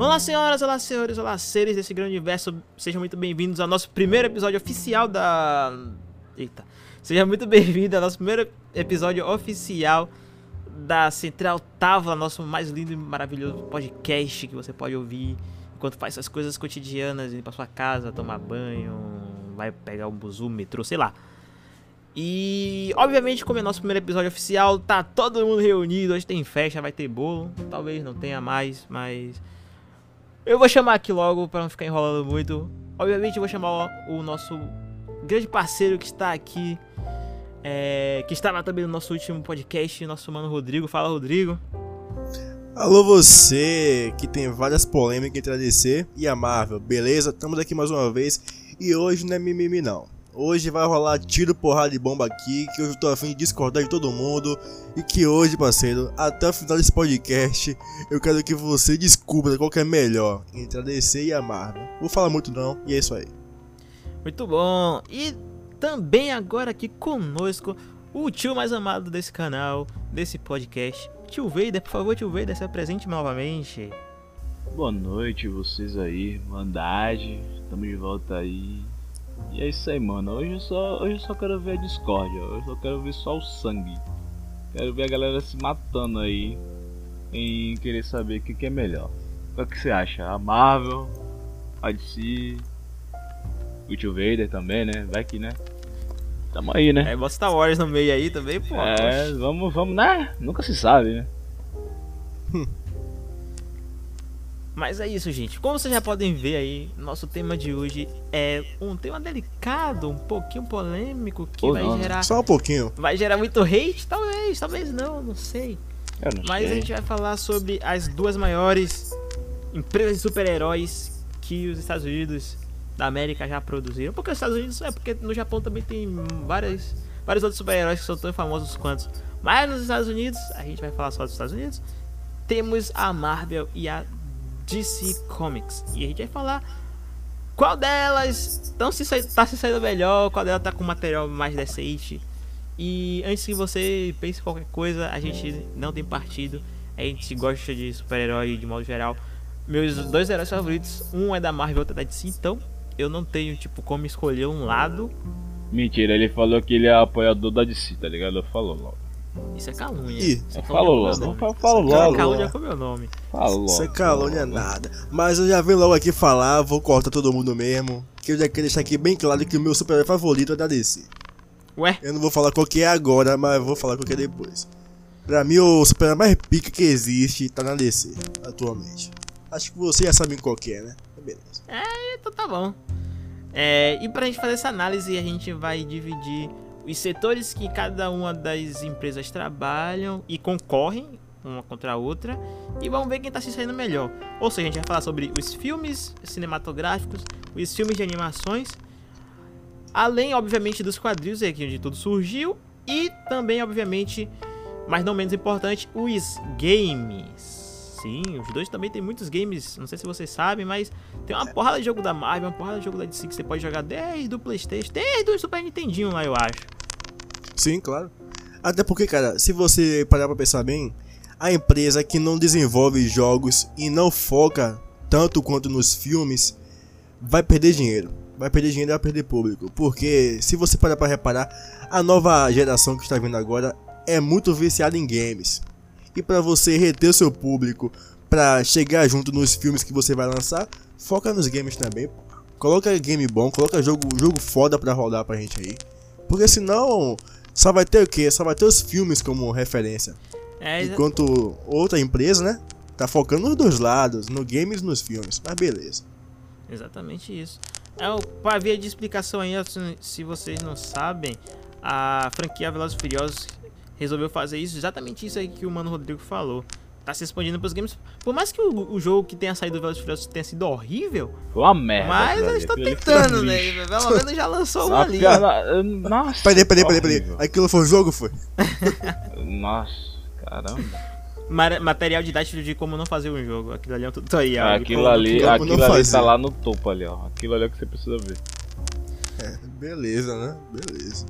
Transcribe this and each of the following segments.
Olá, senhoras, olá, senhores, olá, seres desse grande universo. Sejam muito bem-vindos ao nosso primeiro episódio oficial da. Eita. Seja muito bem-vindo ao nosso primeiro episódio oficial da Central Távola, nosso mais lindo e maravilhoso podcast que você pode ouvir enquanto faz suas coisas cotidianas, ir pra sua casa, tomar banho, vai pegar um buzu, metrô, sei lá. E, obviamente, como é nosso primeiro episódio oficial, tá todo mundo reunido. Hoje tem festa, vai ter bolo. Talvez não tenha mais, mas. Eu vou chamar aqui logo para não ficar enrolando muito. Obviamente, eu vou chamar o nosso grande parceiro que está aqui. É, que estava também no nosso último podcast, nosso mano Rodrigo. Fala, Rodrigo. Alô você, que tem várias polêmicas entre a DC e a Marvel, beleza? Estamos aqui mais uma vez e hoje não é mimimi não. Hoje vai rolar tiro, porrada e bomba aqui, que hoje eu tô afim de discordar de todo mundo. E que hoje, parceiro, até o final desse podcast, eu quero que você descubra qual que é melhor entre a DC e a Marvel. Vou falar muito não, e é isso aí. Muito bom. E também agora aqui conosco, o tio mais amado desse canal, desse podcast. Tio Vader, por favor, tio Vader, se apresente novamente. Boa noite vocês aí, Mandade, estamos de volta aí. E é isso aí, mano. Hoje eu só, hoje eu só quero ver a discórdia. Hoje eu só quero ver só o sangue. Quero ver a galera se matando aí. Em querer saber o que, que é melhor. O que você acha? A Marvel, a DC, o Tio Vader também, né? Vai que, né? Tamo aí, né? É, bota Star Wars no meio aí também, pô. É, vamos, vamos, né? Nunca se sabe, né? Mas é isso, gente. Como vocês já podem ver aí, nosso tema de hoje é um tema delicado, um pouquinho polêmico, que vai não, gerar. Só um pouquinho. Vai gerar muito hate? Talvez, talvez não, não sei. Eu não Mas a sei. gente vai falar sobre as duas maiores empresas de super-heróis que os Estados Unidos da América já produziram. Porque os Estados Unidos é porque no Japão também tem várias, vários outros super-heróis que são tão famosos quanto. Mas nos Estados Unidos, a gente vai falar só dos Estados Unidos, temos a Marvel e a DC Comics. E a gente vai falar qual delas estão se, tá se saindo melhor, qual delas tá com material mais decente. E antes que você pense qualquer coisa, a gente não tem partido. A gente gosta de super-herói de modo geral. Meus dois heróis favoritos, um é da Marvel, outro é da DC, então eu não tenho tipo como escolher um lado. Mentira, ele falou que ele é apoiador da DC, tá ligado? Falou logo. Isso é calúnia. Ih, Isso é Falou calúnia logo. com meu nome. Falou Isso é logo. calúnia com meu nome. Falou logo. Isso é calúnia nada. Mas eu já venho logo aqui falar, vou cortar todo mundo mesmo. Que eu já quero deixar aqui bem claro que o meu super favorito é da DC. Ué? Eu não vou falar qual que é agora, mas vou falar qual que é depois. Pra mim, o super mais pica que existe tá na DC, atualmente. Acho que você já sabe qual que é, né? Beleza. Então tá bom. É, e pra gente fazer essa análise, a gente vai dividir os setores que cada uma das empresas trabalham e concorrem uma contra a outra. E vamos ver quem tá se saindo melhor. Ou seja, a gente vai falar sobre os filmes cinematográficos, os filmes de animações, além, obviamente, dos quadrinhos, é aqui onde tudo surgiu, e também, obviamente, mas não menos importante, os games. Sim, os dois também tem muitos games, não sei se vocês sabem, mas tem uma porrada de jogo da Marvel, uma porrada de jogo da DC que você pode jogar desde o Playstation, desde o Super Nintendinho lá, eu acho. Sim, claro. Até porque, cara, se você parar pra pensar bem, a empresa que não desenvolve jogos e não foca tanto quanto nos filmes vai perder dinheiro. Vai perder dinheiro e vai perder público. Porque se você parar pra reparar, a nova geração que está vindo agora é muito viciada em games. E pra você reter o seu público, pra chegar junto nos filmes que você vai lançar, foca nos games também. Coloca game bom, coloca jogo, jogo foda pra rodar pra gente aí. Porque senão só vai ter o quê? Só vai ter os filmes como referência. É, Enquanto outra empresa, né? Tá focando nos dois lados, no games e nos filmes. Mas beleza. exatamente isso. É, o- pra via de explicação aí, se- se vocês não sabem, a franquia Velozes e Furiosos resolveu fazer isso, exatamente isso aí que o Mano Rodrigo falou. Tá se expandindo pros games. Por mais que o, o jogo que tenha saído do Velozes e Furiosos tenha sido horrível, Foi uma merda. mas eles estão tentando, né? Pelo menos já lançou um ali. Nossa. Peraí, peraí, peraí, peraí. Aquilo foi um jogo, foi? Nossa, caramba. Ma- material didático de como não fazer um jogo. Aquilo ali é um tutorial. Ah, aquilo ali, aquilo ali fazer. tá lá no topo ali, ó. Aquilo ali é o que você precisa ver. É, beleza, né? Beleza.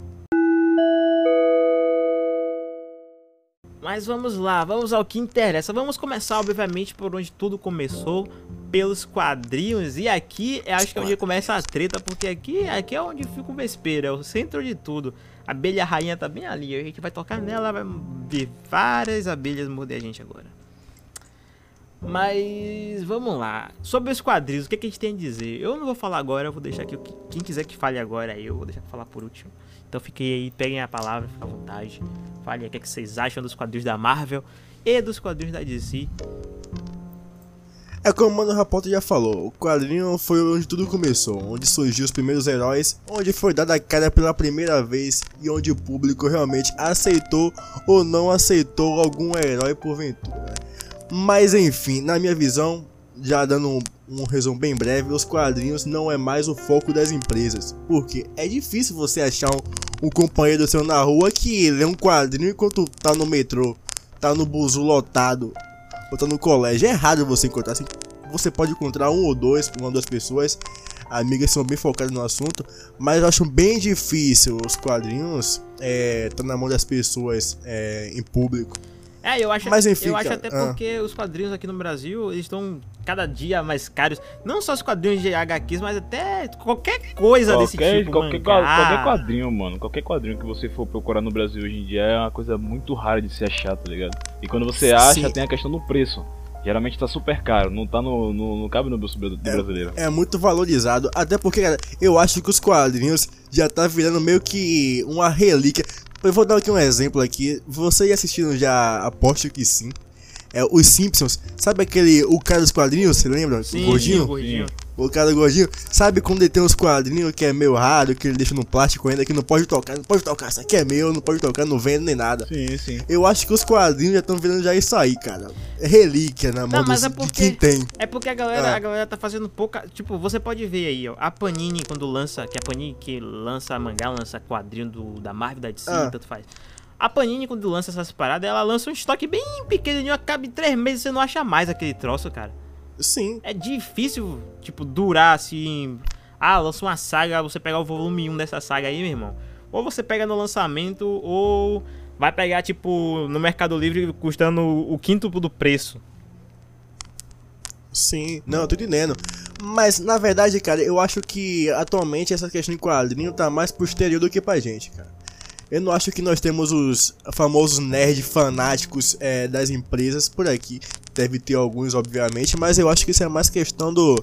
Mas vamos lá, vamos ao que interessa. Vamos começar, obviamente, por onde tudo começou. pelos quadrinhos. E aqui é, acho que é onde começa a treta, porque aqui, aqui é onde fica o vespeiro, é o centro de tudo. A abelha rainha tá bem ali. A gente vai tocar nela, vai ver várias abelhas morder a gente agora. Mas vamos lá. Sobre os quadrinhos, o que, é que, a gente tem a dizer? Eu não vou falar agora, eu vou deixar aqui. Quem quiser que fale agora, eu vou deixar falar por último. Então fiquem aí, peguem a palavra, fiquem à vontade. Falem o que, é que vocês acham dos quadrinhos da Marvel e dos quadrinhos da DC. É como o Mano Rapoto já falou, o quadrinho foi onde tudo começou, onde surgiu os primeiros heróis, onde foi dada a cara pela primeira vez e onde o público realmente aceitou ou não aceitou algum herói porventura. Mas enfim, na minha visão, já dando um, um, resumo bem breve, os quadrinhos não é mais o foco das empresas. Porque é difícil você achar um, um companheiro seu na rua que lê um quadrinho enquanto tá no metrô, tá no buzu lotado, ou tá no colégio. É raro você encontrar. Assim, você pode encontrar um ou dois, uma ou duas pessoas. Amigas são bem focadas no assunto, mas eu acho bem difícil os quadrinhos é, tá na mão das pessoas é, em público. É, eu acho, Mas, enfim, eu acho até ah. porque os quadrinhos aqui no Brasil eles estão cada dia mais caros. Não só os quadrinhos de HQs, mas até qualquer coisa qualquer, desse tipo. Qualquer, qualquer quadrinho, mano. Qualquer quadrinho que você for procurar no Brasil hoje em dia é uma coisa muito rara de se achar, tá ligado? E quando você acha, Sim. tem a questão do preço. Geralmente tá super caro, não tá no. no não cabe no bolso do é, brasileiro. É muito valorizado, até porque, cara, eu acho que os quadrinhos já tá virando meio que uma relíquia. Eu vou dar aqui um exemplo aqui. Você assistindo já, aposto que sim. É, os Simpsons, sabe aquele. O cara dos quadrinhos, você lembra? Sim, o gordinho? Gordinho. O cara gordinho, sabe quando ele tem uns quadrinhos que é meio raro, que ele deixa no plástico ainda, que não pode tocar, não pode tocar, isso aqui é meu, não pode tocar, não vende nem nada. Sim, sim. Eu acho que os quadrinhos já estão virando já isso aí, cara. É relíquia na mão não, dos, é porque, de quem tem. É porque a galera, é. a galera tá fazendo pouca. Tipo, você pode ver aí, ó. A Panini, quando lança, que a Panini que lança mangá, lança quadrinho do, da Marvel, da DC, ah. tanto faz. A Panini, quando lança essas paradas, ela lança um estoque bem pequenininho, acaba em três meses você não acha mais aquele troço, cara. Sim. É difícil, tipo, durar assim. Ah, lança uma saga, você pegar o volume 1 dessa saga aí, meu irmão. Ou você pega no lançamento, ou vai pegar, tipo, no Mercado Livre custando o quinto do preço. Sim, não, eu tô entendendo. Mas, na verdade, cara, eu acho que atualmente essa questão de quadrinho tá mais pro exterior do que pra gente, cara. Eu não acho que nós temos os famosos nerd fanáticos é, das empresas por aqui. Deve ter alguns, obviamente, mas eu acho que isso é mais questão do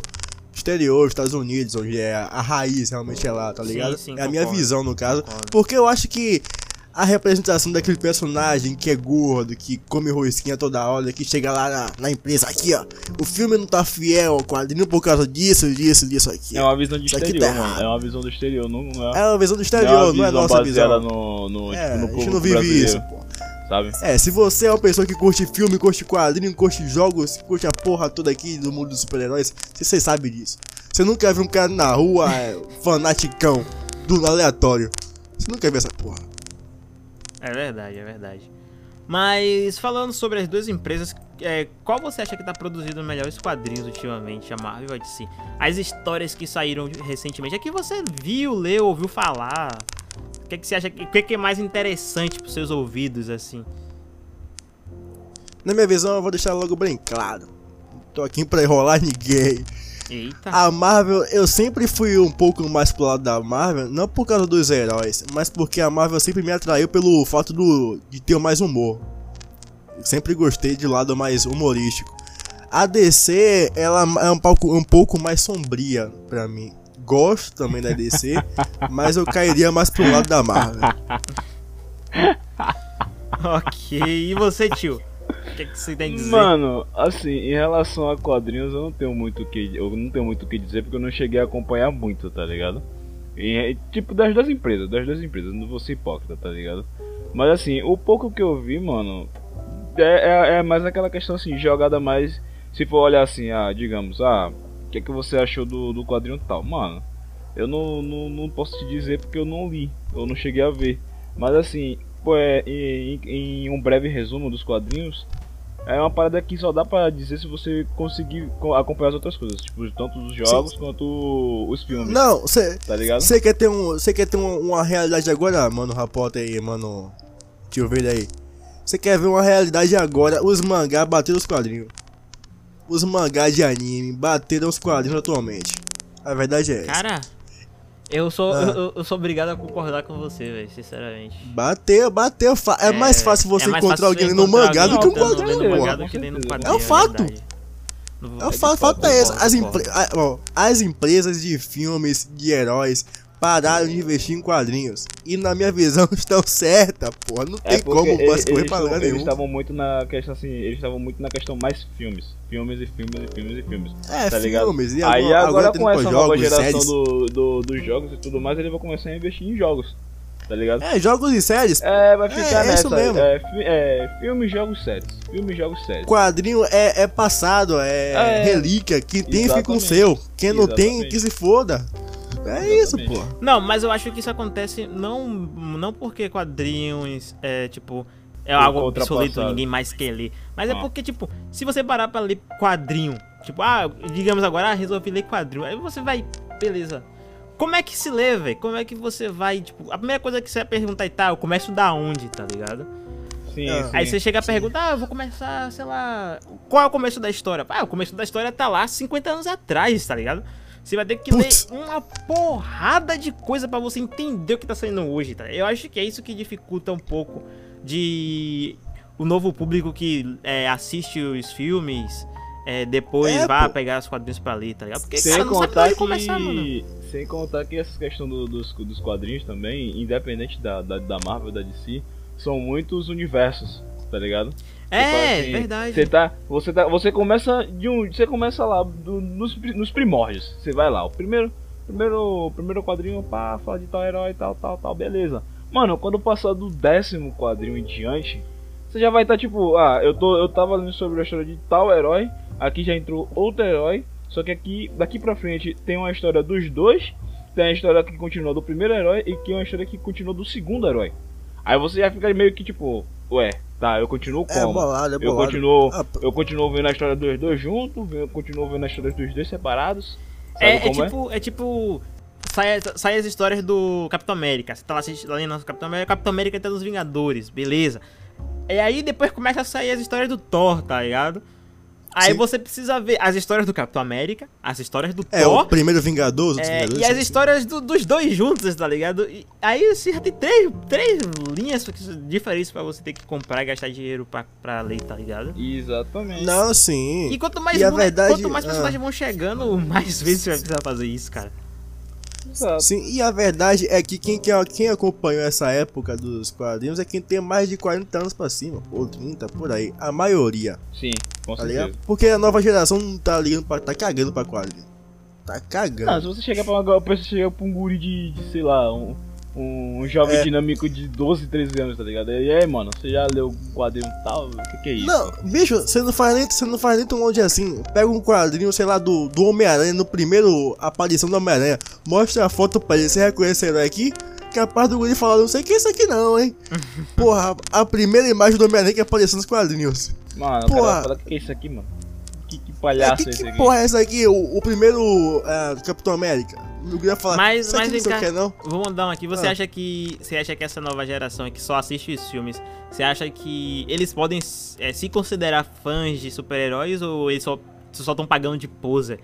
exterior, Estados Unidos, onde é a raiz realmente é lá, tá ligado? Sim, sim, é a minha visão no caso. Concordo. Porque eu acho que a representação daquele personagem que é gordo, que come rosquinha toda hora, que chega lá na, na, empresa, aqui ó, o filme não tá fiel ao quadrinho por causa disso, disso, disso aqui. É uma visão de exterior, tá mano. É uma visão do exterior, não, não é. É uma visão do exterior, não é, não é nossa visão. No, no, é, tipo, no a gente não vive isso, pô. Sabe? É, se você é uma pessoa que curte filme, curte quadrinho, curte jogos, curte a porra toda aqui do mundo dos super-heróis, você sabe disso. Você nunca viu um cara na rua, é, fanaticão, do aleatório. Você nunca viu essa porra. É verdade, é verdade. Mas falando sobre as duas empresas, é, qual você acha que está produzindo melhores quadrinhos ultimamente, a Marvel e a DC? As histórias que saíram recentemente, é que você viu, leu, ouviu falar. O que, é que você acha? O que, é que é mais interessante para seus ouvidos, assim? Na minha visão, eu vou deixar logo bem claro. Tô aqui para enrolar ninguém. Eita. A Marvel, eu sempre fui um pouco mais pro lado da Marvel, não por causa dos heróis, mas porque a Marvel sempre me atraiu pelo fato do, de ter mais humor. Eu sempre gostei de lado mais humorístico. A DC, ela é um pouco, um pouco mais sombria pra mim. Gosto também da DC, mas eu cairia mais pro lado da Marvel. ok, e você, tio? O que, que você tem a dizer? Mano, assim, em relação a quadrinhos, eu não tenho muito que eu não tenho muito o que dizer porque eu não cheguei a acompanhar muito, tá ligado? E, tipo das duas empresas, das duas empresas, não vou ser hipócrita, tá ligado? Mas assim, o pouco que eu vi, mano, é, é, é mais aquela questão assim, jogada mais. Se for olhar assim, ah, digamos, ah, o que é que você achou do, do quadrinho tal? Mano, eu não, não, não posso te dizer porque eu não li, eu não cheguei a ver. Mas assim, Tipo, é, em, em, um breve resumo dos quadrinhos, é uma parada que só dá pra dizer se você conseguir acompanhar as outras coisas, tipo, tanto os jogos Sim. quanto os filmes. Não, você tá ligado? Você quer ter, um, você quer ter uma, uma realidade agora, mano, Rapota aí, mano, tio Verde aí. Você quer ver uma realidade agora, os mangá bater os quadrinhos. os mangás de anime bateram os quadrinhos atualmente. A verdade é essa. Cara, eu sou, Ah. eu, eu sou obrigado a concordar com você, velho, sinceramente. Bateu, bateu. fa- É, mais fácil você é mais encontrar fácil alguém você no mangá do que um quadrinho, lendo pô. mangá do que lendo É quadrinho, um fato. É o fato, fato é esse. As, ó, as empresas de filmes de heróis pararam de investir em quadrinhos. E na minha visão estão certas, porra. Não tem É como eles- basculhar eles pra lugar nenhum. estavam muito na questão assim, eles estavam muito na questão mais filmes, filmes e filmes e filmes e filmes. É, tá ligado? filmes. E Aí agora, agora, com essa pra nova jogos, geração do, do- dos jogos e tudo mais, ele vai começar a investir em jogos, tá ligado? É, jogos e séries. É, vai ficar é isso nessa. mesmo. É, fi- é, filmes, jogos, séries. Filmes, jogos, séries. Quadrinho é, é passado, é, É. relíquia. Quem tem fica com o Exatamente. seu. Quem não tem, Exatamente. que se foda. É isso, pô. Não, mas eu acho que isso acontece não, não porque quadrinhos é tipo. É algo obsoleto, ninguém mais quer ler. Mas é Ah. porque, tipo, se você parar pra ler quadrinho, tipo, ah, digamos agora, ah, resolvi ler quadrinho. Aí você vai, beleza. Como é que se lê, velho? Como é que você vai, tipo, a primeira coisa que você vai perguntar e tá, eu começo da onde, tá ligado? Sim, Ah. sim. Aí você chega a perguntar, ah, eu vou começar, sei lá. Qual é o começo da história? Ah, o começo da história tá lá 50 anos atrás, tá ligado? Você vai ter que Putz. ler uma porrada de coisa pra você entender o que tá saindo hoje, tá? Eu acho que é isso que dificulta um pouco de o novo público que é, assiste os filmes. é, depois É, vai pô. pegar os quadrinhos pra ler, tá ligado? Porque Sem cara, não contar onde que. começar, mano. Sem contar que essa questão do- dos, dos quadrinhos também, independente da, da, da Marvel da DC, são muitos universos, tá ligado? É, assim, verdade. Você tá, você tá, você começa de um, você começa lá do- nos, nos primórdios. Você vai lá, o primeiro, primeiro, primeiro quadrinho pá, fala de tal herói, tal, tal, tal, beleza. Mano, quando passar do décimo quadrinho em diante, você já vai estar tipo, ah, eu tô, eu tava lendo sobre a história de tal herói, aqui já entrou outro herói, só que aqui, daqui pra frente tem uma história dos dois, tem a história que continua do primeiro herói e tem uma história que continua do segundo herói. Aí você já fica meio que tipo, ué, tá, eu continuo É como? bolado, é Eu bolado. continuo, Ah, eu continuo vendo a história dos dois juntos, eu continuo vendo a história dos dois separados. É, é é? tipo, é tipo. Sai, sai as histórias do Capitão América. Você tá lá assistindo o Capitão América, Capitão América tá nos Vingadores, beleza. E aí depois começa a sair as histórias do Thor, tá ligado? Aí Sim. você precisa ver as histórias do Capitão América, as histórias do É, o Thor. primeiro Vingador, os outros é, Vingadores. e as sim. histórias do- dos dois juntos, tá ligado? E aí você já tem três, três linhas diferentes pra você ter que comprar e gastar dinheiro pra, pra ler, tá ligado? Exatamente. Não, sim. E quanto mais, E verdade- quanto mais ah. personagens vão chegando, mais vezes você vai precisar fazer isso, cara. Exato. Sim, e a verdade é que quem, quem, quem acompanhou essa época dos quadrinhos é quem tem mais de 40 anos pra cima, ou 30, por aí. A maioria, Sim, com tá certeza. ligado? Porque a nova geração não tá ligando pra. tá cagando pra quadrinho. Tá cagando. Não, se você chegar pra uma você chegar pra um guri de, de, sei lá, um, um jovem É. dinâmico de 12, 13 anos, tá ligado? E aí, mano, você já leu um quadrinho tal? O que, que é isso? Não, bicho, você não faz nem, você não faz nem tão longe assim. Pega um quadrinho, sei lá, do, do Homem-Aranha, no primeiro aparição do Homem-Aranha, mostra a foto pra ele, você reconhece herói aqui? Capaz do guri falar, não sei o que é isso aqui não, hein? Porra, a primeira imagem do Homem-Aranha que apareceu nos quadrinhos. Mano, o Porra. o que, que é isso aqui, mano? Que, que É, palhaço que, é esse que aqui? porra é essa aqui? O, o primeiro é, Capitão América. Eu queria falar, Mas- mas não vem o que é não. Vou mandar um aqui. Você Ah. acha que. Você acha que essa nova geração que só assiste os filmes, você acha que eles podem é, se considerar fãs de super-heróis ou eles só só estão pagando de poser?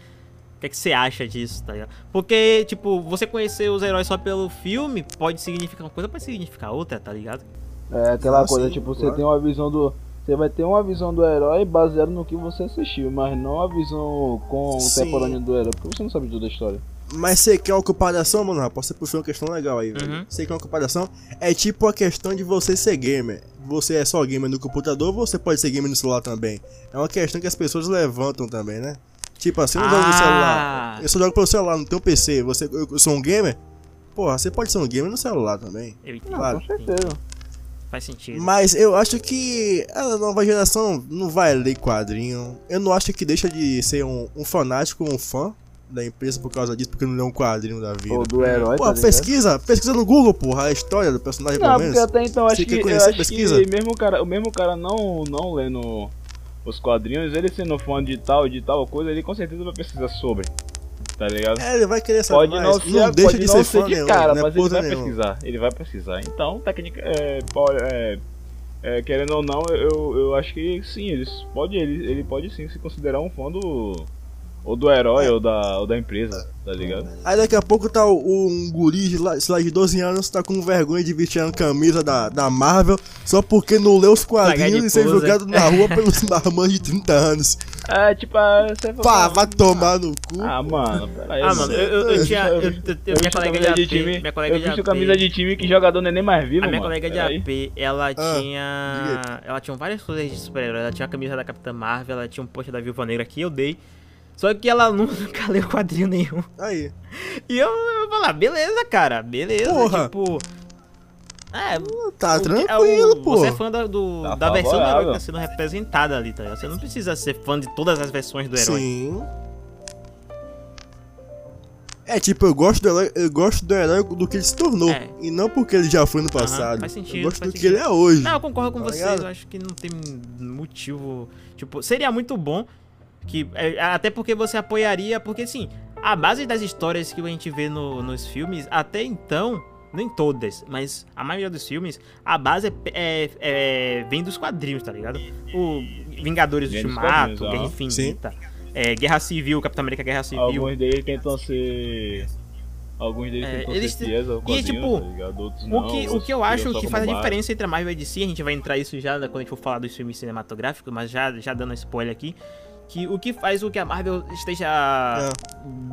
O que, é que você acha disso, tá ligado? Porque, tipo, você conhecer os heróis só pelo filme pode significar uma coisa, pode significar outra, tá ligado? É aquela Ah, coisa, sim, tipo, você claro. tem uma visão do. Você vai ter uma visão do herói baseada no que você assistiu, mas não a visão contemporânea do herói, porque você não sabe toda a história. Mas você quer uma comparação, mano? Rapaz, você puxou uma questão legal aí, velho. Uhum. Você quer uma comparação? É tipo a questão de você ser gamer. Você é só gamer no computador ou você pode ser gamer no celular também? É uma questão que as pessoas levantam também, né? Tipo assim, eu não jogo no Ah. celular. Eu só jogo pelo celular, no teu PC. Você, eu, eu sou um gamer? Porra, você pode ser um gamer no celular também. Eu entendo. Não, Claro. com certeza. Faz sentido. Mas eu acho que a nova geração não vai ler quadrinho. Eu não acho que deixa de ser um, um fanático, um fã da empresa por causa disso, porque não lê um quadrinho da vida. Ou do herói, Pô, tá pesquisa, pesquisa no Google, porra, a história do personagem, Não, pelo porque menos. até então acho Você que, conhecer, acho pesquisa? que mesmo o cara, o mesmo cara não, não lendo os quadrinhos, ele sendo fã de tal de tal coisa, ele com certeza vai pesquisar sobre. Tá ligado? É, ele vai querer saber Pode mais. não ser, não deixa pode de não ser ser fã de nenhum, cara, é mas ele vai nenhuma. pesquisar. Ele vai pesquisar. Então, técnica, é, é, é, querendo ou não, eu, eu acho que sim, eles pode, ele, ele pode sim se considerar um fã do. Ou do herói ou, da, ou da empresa, tá ligado? Aí daqui a pouco tá o- um guri, de lá- sei lá, de 12 anos, tá com vergonha de vestir a camisa da, da Marvel só porque não leu os quadrinhos de e ser jogado na rua pelos marmanjos de 30 anos. É, tipo, ah, você Pá, vai tomar no cu. Ah, mano, peraí. Ah, mano, eu, eu, eu tinha. Eu, eu, eu, eu minha visto colega de camisa AP. de time. Minha colega eu de AP. camisa de time que jogador não é nem mais vivo, A minha mano. colega de. AP, ela Ah, tinha. Ela tinha várias coisas de super-herói. Ela tinha a camisa da Capitã Marvel, ela tinha um post da Viúva Negra que eu dei. Só que ela nunca leu quadrinho nenhum. Aí. E eu, eu falei, ah, beleza, cara, beleza. Porra. Tipo. É, Tá o que- tranquilo, é o- pô. Você é fã da, do, Tá da versão do herói que tá sendo representada ali, tá ligado? Você não precisa ser fã de todas as versões do herói. Sim. É tipo, eu gosto do herói, eu gosto do herói do que ele se tornou. É. E não porque ele já foi no passado. faz sentido, eu gosto do que sentido. ele é hoje. Não, eu concordo com Tá vocês. ligado? Eu acho que não tem motivo. Tipo, seria muito bom. Que é, Até porque você apoiaria. Porque, assim, a base das histórias que a gente vê no- nos filmes, até então. Nem todas, mas a maioria dos filmes, a base é, é- é- vem dos quadrinhos, tá ligado? O Vingadores do Vem Ultimato, Guerra. Infinita, é, Guerra Civil, Capitão América Guerra Civil. Alguns deles tentam ser. Alguns deles É, tentam eles ser fiéis ao e, tipo, tá ligado? Outros O não, que, o que eu acho que faz a base. diferença entre a Marvel e a DC, a gente vai entrar isso já quando a gente for falar dos filmes cinematográficos, mas já, já dando spoiler aqui, que o que faz o que a Marvel esteja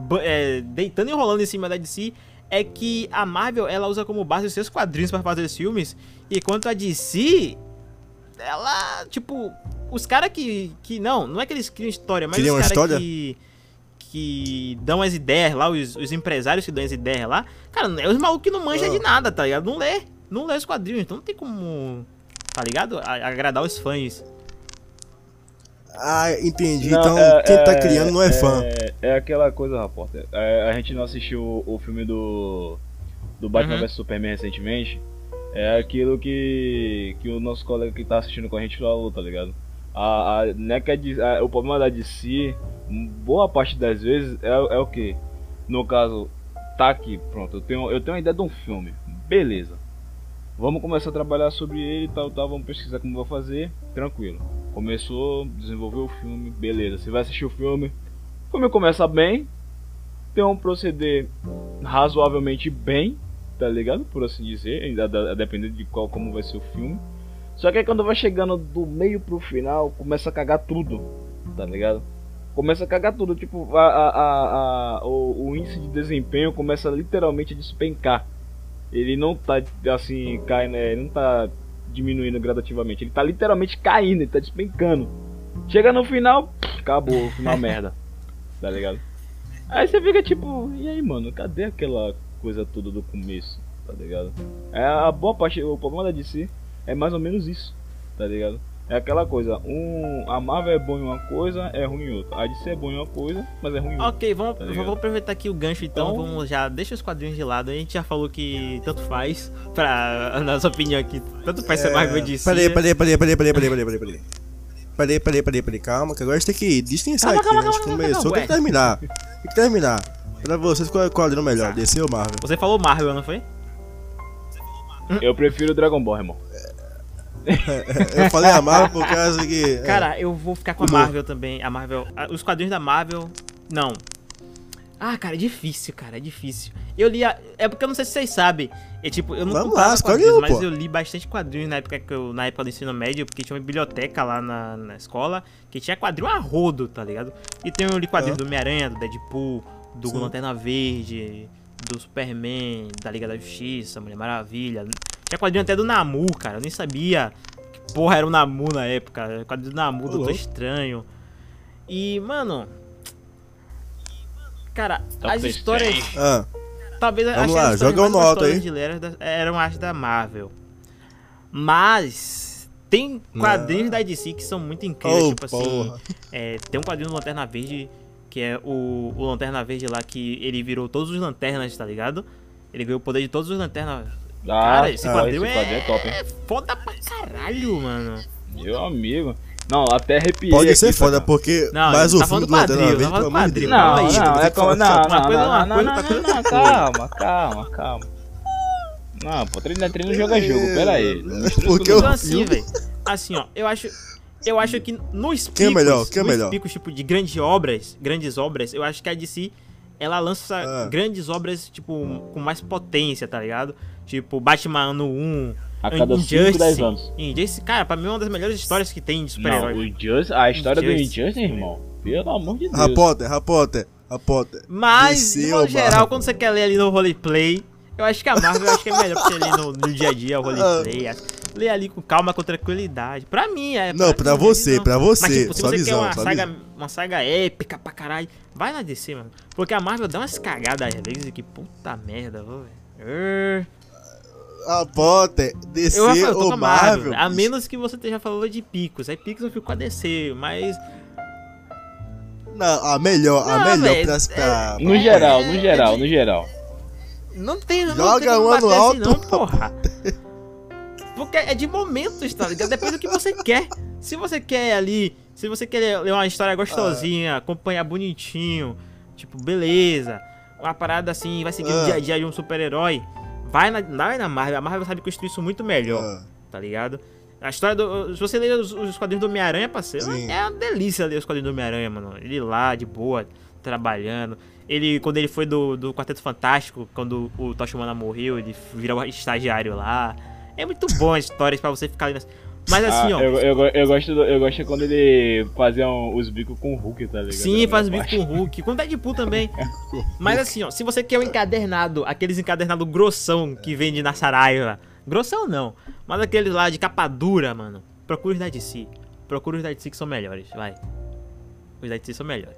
ba- é, deitando e rolando em cima da DC é que a Marvel ela usa como base os seus quadrinhos para fazer os filmes, enquanto a DC ela, tipo, os caras que, que não, não é que eles criam história, mas Criam os caras que que dão as ideias lá, os, os empresários que dão as ideias lá, cara, é os malucos que não manjam Ah. de nada, tá ligado? Não lê, não lê os quadrinhos, então não tem como, tá ligado? A- agradar os fãs. Ah, entendi. Não, então, é- quem tá é- criando não é, fã. É, é aquela coisa, repórter. É, a gente não assistiu o, o filme do. Do Batman Uhum. vs Superman recentemente. É aquilo que. que o nosso colega que tá assistindo com a gente falou, tá ligado? A, a, não é que a D- a- o problema da DC, boa parte das vezes, é, é o que? No caso, tá aqui, pronto, eu tenho, eu tenho uma ideia de um filme. Beleza. Vamos começar a trabalhar sobre ele e tal, tal, vamos pesquisar como vou fazer, tranquilo. Começou, desenvolveu o filme, beleza. Você vai assistir o filme, o filme começa bem, tem um proceder razoavelmente bem, tá ligado? Por assim dizer, ainda a depender de qual como vai ser o filme. Só que aí quando vai chegando do meio pro final, começa a cagar tudo, tá ligado? Começa a cagar tudo, tipo, a, a, a, o, o índice de desempenho começa literalmente a despencar. Ele não tá assim, caindo, é, ele não tá diminuindo gradativamente, ele tá literalmente caindo, ele tá despencando. Chega no final, acabou, o final merda. Tá ligado? Aí você fica tipo, e aí mano, cadê aquela coisa toda do começo? Tá ligado? É a boa parte, o problema da DC é mais ou menos isso, tá ligado? É aquela coisa, um, a Marvel é bom em uma coisa, é ruim em outra. A DC é bom em uma coisa, mas é ruim em outra Ok, vamos, tá vamos aproveitar aqui o gancho então, então, vamos já, deixa os quadrinhos de lado, a gente já falou que tanto faz, pra a nossa opinião aqui, tanto faz é... ser Marvel DC. Peraí, né? peraí, peraí, peraí, peraí, peraí, peraí, peraí. peraí. Peraí, peraí, peraí, calma, que agora a gente tem que distanciar aqui, calma, né? calma, calma, começou, tem que terminar, tem que terminar. Pra vocês, qual é o quadrinho melhor, tá. DC ou Marvel? Você falou Marvel, não foi? Eu prefiro Dragon Ball, irmão. Eu falei a Marvel por causa que... é. Cara, eu vou ficar com a. Marvel também. A Marvel. Os quadrinhos da Marvel. Não. Ah, cara, é difícil, cara, é difícil. Eu li. a- É porque eu não sei se vocês sabem. É tipo, eu não Vamos lá, escolhe quadrinhos, mas pô. eu li bastante quadrinhos na época, que eu, na época do ensino médio, porque tinha uma biblioteca lá na, na escola que tinha quadrinho a rodo, tá ligado? E tem eu li quadrinhos Ah. do Homem-Aranha, do Deadpool, do Sim. Lanterna Verde, do Superman, da Liga da Justiça, Mulher Maravilha. Tinha quadrinho até do Namu, cara. Eu nem sabia que porra era o Namu na época. Quadrinho do Namu, do Doutor. Estranho. E, mano. Cara, Top as histórias. Ah, Talvez Vamos lá, as histórias joga um mais nota aí. eram da- eram as da Marvel. Mas. Tem quadrinhos da DC que são muito incríveis. oh, tipo assim. porra. É, tem um quadrinho do Lanterna Verde, que é o, o Lanterna Verde lá, que ele virou todos os lanternas, tá ligado? Ele ganhou o poder de todos os lanternas. Ah, Cara, esse ah, quadrinho esse quadrinho é top, hein? É foda pra caralho, mano. Meu amigo. Não, até arrepiei. Pode aqui, ser foda, cara. porque Não, mais tá o falando filme do quadrinho, Verde, tá quadrinho. Não, não, tem é que como. falar- Não, não, coisa é não, não, coisa, não, é não, calma, calma, calma. Não, pô, treino é treino, jogo é jogo, pera aí. Não Porque eu- não. assim, velho. Assim, ó, eu acho. Eu acho que nos picos, Quem é melhor? Quem é nos melhor? picos, tipo, de grandes obras, grandes obras, eu acho que a DC, ela lança Ah. grandes obras, tipo, com mais potência, tá ligado? Tipo, Batman ano 1, A cada 5, 10 anos. Injustice, cara, pra mim é uma das melhores histórias que tem de Não, super-herói. o Injustice, a história do Injustice. Injustice, irmão. Pelo amor de Deus. Rapoter, Rapoter, Rapoter. Mas, modo geral, Marvel. quando você quer ler ali no roleplay, eu acho que a Marvel eu acho que é melhor pra você ler no, no dia a dia o roleplay. Ler ali com calma, com tranquilidade. Pra mim, é. Não, pra mim, você, não. pra você, Mas, tipo, se você visão, quer uma saga, visão. uma saga épica pra caralho, vai na DC, mano. Porque a Marvel dá umas cagadas às vezes que puta merda, vô, velho. Rapoter, DC Eu, eu tô com ou a Marvel. Marvel. A menos que você esteja falando de picos. Aí picos eu fico com a DC, mas. Não, a melhor, a Não, melhor velho, pra, pra, No geral, no geral, no geral. Não tem, não Joga tem um ano assim alto. não, porra. Porque é de momentos, tá ligado? Depende do que você quer. Se você quer ali, se você quer ler uma história gostosinha, acompanhar bonitinho, tipo, beleza. Uma parada assim, vai seguir o Ah. dia a dia de um super-herói. Vai na, vai na Marvel, a Marvel sabe construir isso muito melhor, Ah, tá ligado? A história do. Se você ler os, os quadrinhos do Homem-Aranha, parceiro, Sim. é uma delícia ler os quadrinhos do Homem-Aranha, mano. Ele lá, de boa, trabalhando. Ele, quando ele foi do, do Quarteto Fantástico, quando o Tocha Humana morreu, ele virou estagiário lá. É muito bom as histórias pra você ficar ali. Nas... Mas assim, Ah, ó. eu, eu, eu gosto, do- eu gosto quando ele fazia um- os bicos com o Hulk, tá ligado? Sim, faz bico com o Hulk, com o Deadpool também. Mas assim, ó, se você quer um encadernado, aqueles encadernados grossão que vende na Saraiva. Grossão não, mas aqueles lá de capa dura, mano. Procure os da DC. Procure os da DC que são melhores, vai. Os da DC são melhores.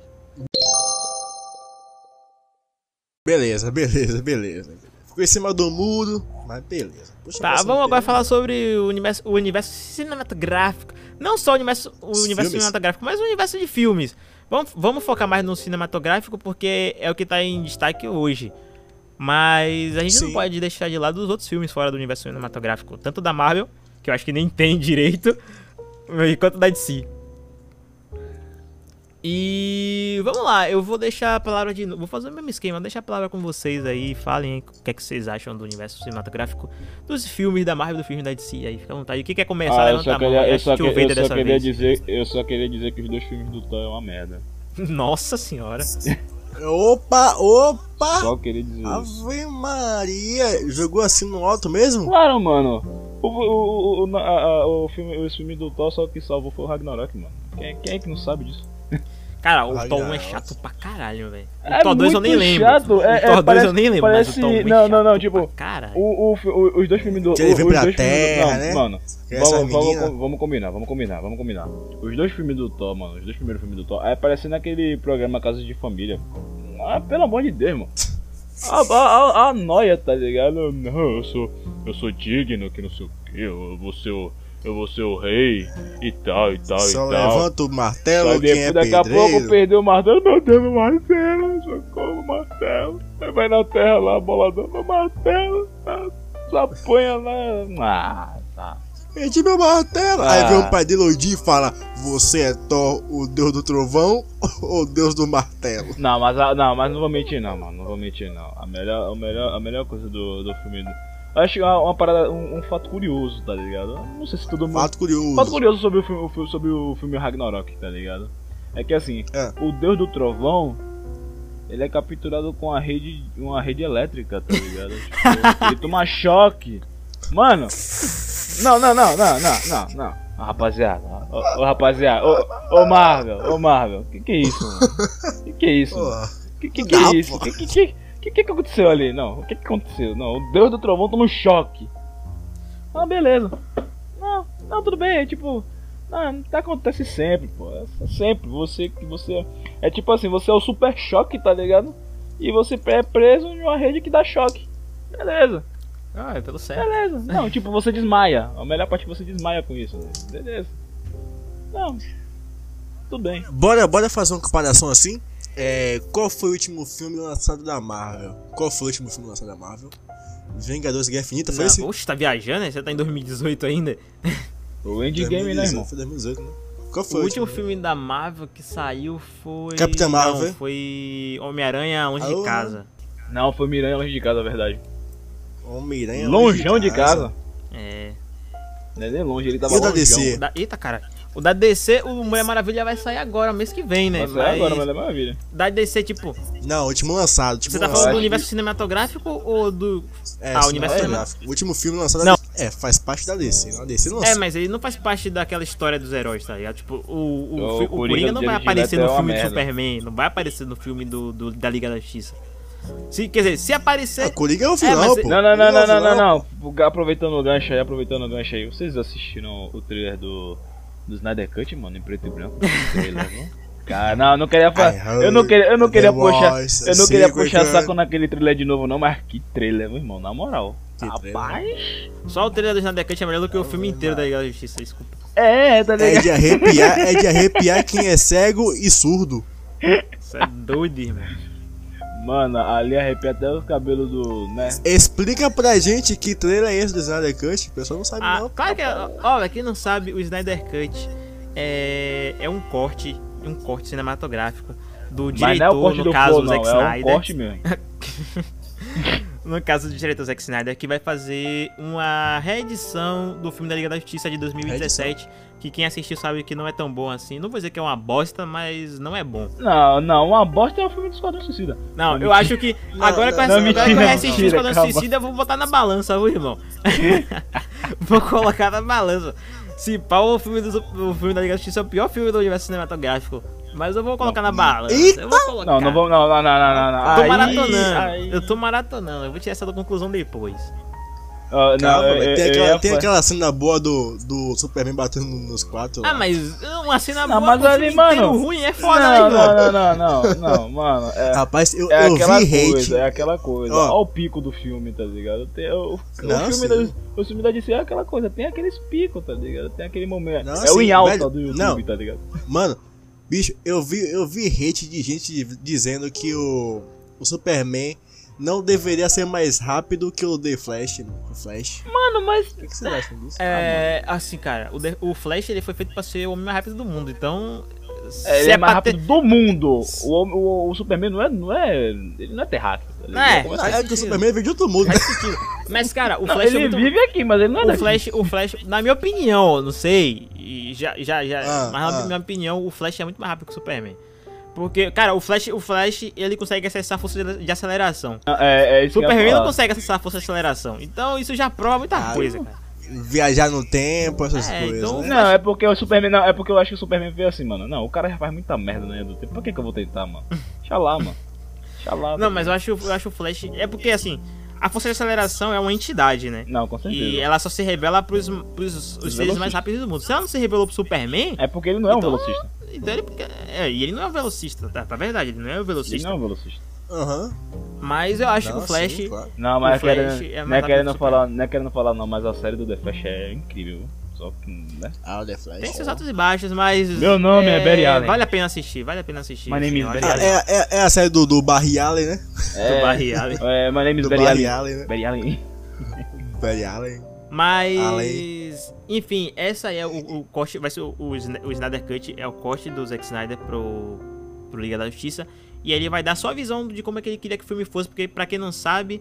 beleza, beleza, beleza. Ficou em cima do muro, mas beleza. Puxa Tá, vamos agora falar sobre o universo, o universo cinematográfico. Não só o universo, o Os universo filmes? cinematográfico, mas o universo de filmes. Vamos, vamos focar mais no cinematográfico porque é o que tá em destaque hoje. Mas a gente não Sim. pode deixar de lado os outros filmes fora do universo cinematográfico. Tanto da Marvel, que eu acho que nem tem direito, quanto da DC. E vamos lá, eu vou deixar a palavra de novo. Vou fazer o mesmo esquema, deixar a palavra com vocês aí. Falem aí o que, é que vocês acham do universo cinematográfico, dos filmes da Marvel e do filme da DC aí. Fica à vontade. O que quer começar? Ah, eu Levanta só a mão. queria, aí, eu só, que- eu só dessa queria vez. dizer, eu só queria dizer que os dois filmes do Thor é uma merda. Nossa senhora. Opa, opa! Só queria dizer. Ave Maria! Jogou assim no alto mesmo? Claro, mano. O, o, o, o, a- a- o filme, os filmes do Thor só que salvou foi o Ragnarok, mano. Quem, quem é que não sabe disso? Cara, o Ai, Thor 1 é não. chato pra caralho, velho. O É Thor 2 eu nem lembro. chato, é- o é, Thor 2 eu parece- nem lembro, parece- mas o Thor 1 é não, não, não, chato tipo, caralho. O, o, o- os dois filmes do. Que ele o- vem os pra filmes Terra, não, né? Mano, Que essa vamos, vamos, vamos combinar, vamos combinar, vamos combinar. Os dois filmes do Thor, mano, os dois primeiros filmes do Thor, aí aparecendo naquele programa Casa de Família. Ah, pelo amor de Deus, mano. A, a, a, a noia, tá ligado? Não, eu sou. Eu sou digno, que não sei o que, eu vou ser o. Eu vou ser o rei e tal, e tal, Só e tal. levanta o martelo, Aí quem é depois, daqui a pouco pedreiro. perdeu o martelo, meu Deus, meu martelo, socorro, martelo. Aí vai na terra lá, boladão, meu martelo, ah, só apanha lá. Ah, tá. Perdi meu martelo. Ah. Aí vem o pai dele Odin e fala: Você é Thor, o deus do trovão ou o deus do martelo? Não, mas, a- não, mas não vou mentir não, mano, não vou mentir não. A melhor, a melhor, a melhor coisa do, do filme... Do... Acho que é uma, uma parada, um, um fato curioso, tá ligado? Não sei se todo mundo... Fato curioso. Fato curioso sobre o filme, sobre o filme Ragnarok, tá ligado? É que assim, É. o deus do trovão, ele é capturado com a rede, uma rede elétrica, tá ligado? Tipo, ele toma choque. Mano, não, não, não, não, não, não, não. Rapaziada, ô, ô, rapaziada, ô, Marvel, ô Marvel, que que é isso, mano? Que que é isso, mano? Porra. Que que, que é Não, isso? Que que, que, que que que aconteceu ali? Não, o que que aconteceu? Não, o Deus do Trovão toma um choque. Ah, beleza. Não, não, tudo bem, é tipo. Não, tá, acontece sempre, pô. É sempre. Você que você. É tipo assim, você é o super choque, tá ligado? E você é preso em uma rede que dá choque. Beleza, Ah, é tudo certo. beleza. Não, tipo, você desmaia. A melhor parte é que você desmaia com isso. né? Beleza. Não. Tudo bem. Bora, bora fazer uma comparação assim? É, qual foi o último filme lançado da Marvel? Qual foi o último filme lançado da Marvel? Vingadores Guerra Infinita, foi Não, esse? Oxe, tá viajando? né? Você tá em 2018 ainda? O endgame, né, 2018, irmão? Foi 2018, né? Qual O foi último filme da Marvel que saiu foi. Capitã Marvel. Não, foi Homem-Aranha Longe Alô? de Casa. Não, foi Miranha longe de casa, a verdade. Homem-Aranha Longeão de casa. É. Não é nem longe, ele tava E o da longeão. DC? O da... Eita, cara. O da DC, o Mulher Maravilha vai sair agora, mês que vem, né? Mas é agora, é maravilha. Da DC, tipo, Não, último lançado. Último você tá lançado. falando do acho universo cinematográfico ou do. É, Ah, o universo cinematográfico. O último filme lançado Não. É, faz parte da DC. A DC lançou. É, mas ele não faz parte daquela história dos heróis, tá ligado? Tipo, o, o, O fi- o Coringa Coringa não vai aparecer no é filme do merda. Superman, não vai aparecer no filme do, do- da Liga da Justiça. Se, quer dizer, se aparecer. A Coringa é o vilão, mas- pô. Não, não, não, é não, não, não, não. Aproveitando o gancho aí, aproveitando o gancho aí. Vocês assistiram o trailer do, do Snyder Cut, mano, em preto e branco? Trailer? Cara, não, não queria falar. Eu não queria, eu não queria puxar. Eu não queria puxar saco naquele trailer de novo, não, mas que trailer, meu irmão, na moral. Que Rapaz. Só o trailer do Snyder Cut é melhor do que o filme inteiro da Liga da Justiça, desculpa. É, tá É ligado? de arrepiar, é de arrepiar quem é cego e surdo. Isso é doido, irmão. Mano, ali arrepia até os cabelos do. né? Explica pra gente que trailer é esse do Snyder Cut. O pessoal não sabe Ah, não. claro que, ó, pra quem não sabe, o Snyder Cut é, é um corte, um corte cinematográfico do Mas não é o diretor, corte no do caso, Flow, o não, Zack é um Snyder. corte mesmo. No caso do diretor Zack Snyder, que vai fazer uma reedição do filme da Liga da Justiça de 2017. Que quem assistiu sabe que não é tão bom assim. Não vou dizer que é uma bosta, mas não é bom. Não, não, uma bosta é o filme do Esquadrão Suicida. Não, Não, eu acho que. Não, agora não, que eu não, assisti- o Esquadrão calma. Suicida, eu vou botar na balança, viu, irmão? vou colocar na balança. Se pau, o filme, do, o filme da Liga da Justiça é o pior filme do universo cinematográfico. Mas eu vou colocar na balança. Eita! Eu vou colocar. Não, não vamos. Não, não, não, não, não. Eu tô Aí- maratonando. aí- Eu tô maratonando. Eu vou tirar essa conclusão depois. Não, Calma, eu- tem, eu aquela, tem aquela cena boa do, do Superman batendo nos quatro. Ah, lá. mas uma cena Não, boa mas o ali, filme mano. ruim é foda, não, né, mano? não, não, não, não, não, mano. É, Rapaz, eu, é eu vi aquela hate. coisa, é aquela coisa. Ó. Olha o pico do filme, tá ligado? Tem, o, o, Não, filme sim. da, o filme da DC é aquela coisa, tem aqueles picos, tá ligado? Tem aquele momento. Não, é o em alta velho, do YouTube, não. tá ligado? Mano, bicho, eu vi, eu vi hate de gente dizendo que o, o Superman não deveria ser mais rápido que o The Flash. O Flash. Mano, mas. O que que vocês acham disso? É, assim, cara, o, The- o Flash ele foi feito pra ser o homem mais rápido do mundo, então. É, ele se é mais pra ter- rápido do mundo. O, o, o Superman não é, não é. Ele não é terráqueo. Tá? É. Como Ah, é que o Superman veio de outro mundo. Mas, cara, o Não, Flash ele é muito. vive aqui, mas ele não é O daqui. Flash, o Flash, na minha opinião, não sei, e já, já, já, Ah, mas na ah. minha opinião, o Flash é muito mais rápido que o Superman. Porque, cara, o Flash, o Flash, ele consegue acessar a força de aceleração. É, é O isso que eu ia Superman não consegue acessar a força de aceleração. Então, isso já prova muita Ah, coisa, cara. Viajar no tempo, essas É, coisas. então- né? Não, é porque o Superman. Não, é porque eu acho que o Superman veio assim, mano. Não, o cara já faz muita merda na linha do tempo. Pra que, que eu vou tentar, mano? Deixa lá, mano. Deixa lá. Não, mas eu acho, eu acho o Flash. É porque, assim, a força de aceleração é uma entidade, né? Não, com certeza. E ela só se revela pros, pros os seres mais rápidos do mundo. Se ela não se revelou pro Superman, É porque ele não é um Então- velocista. então ele. É, e ele não é um velocista, tá? Tá verdade, ele não é um Ele velocista. não é um velocista. Aham. Mas eu acho Não, que o Flash. sim, claro. Não, mas O Flash querendo, é não, mais é rápido querendo falar, não é querendo falar, não, mas a série do The Flash é incrível. Viu? Só que, né? Ah, The Flash. Tem seus altos e baixos, mas. Meu nome é Barry Allen. Vale a pena assistir, vale a pena assistir. My name is Barry a pena. É, é, é a série do, do Barry Allen, né? Do Barry Allen. É, my name is Do Barry Barry Allen. Allen, né? Barry Allen. Barry Allen. Mas. Allen. Enfim, essa é o, o corte. Vai ser o, o Snyder Cut, é o corte do Zack Snyder pro, pro Liga da Justiça. E aí ele vai dar só a visão de como é que ele queria que o filme fosse, porque pra quem não sabe.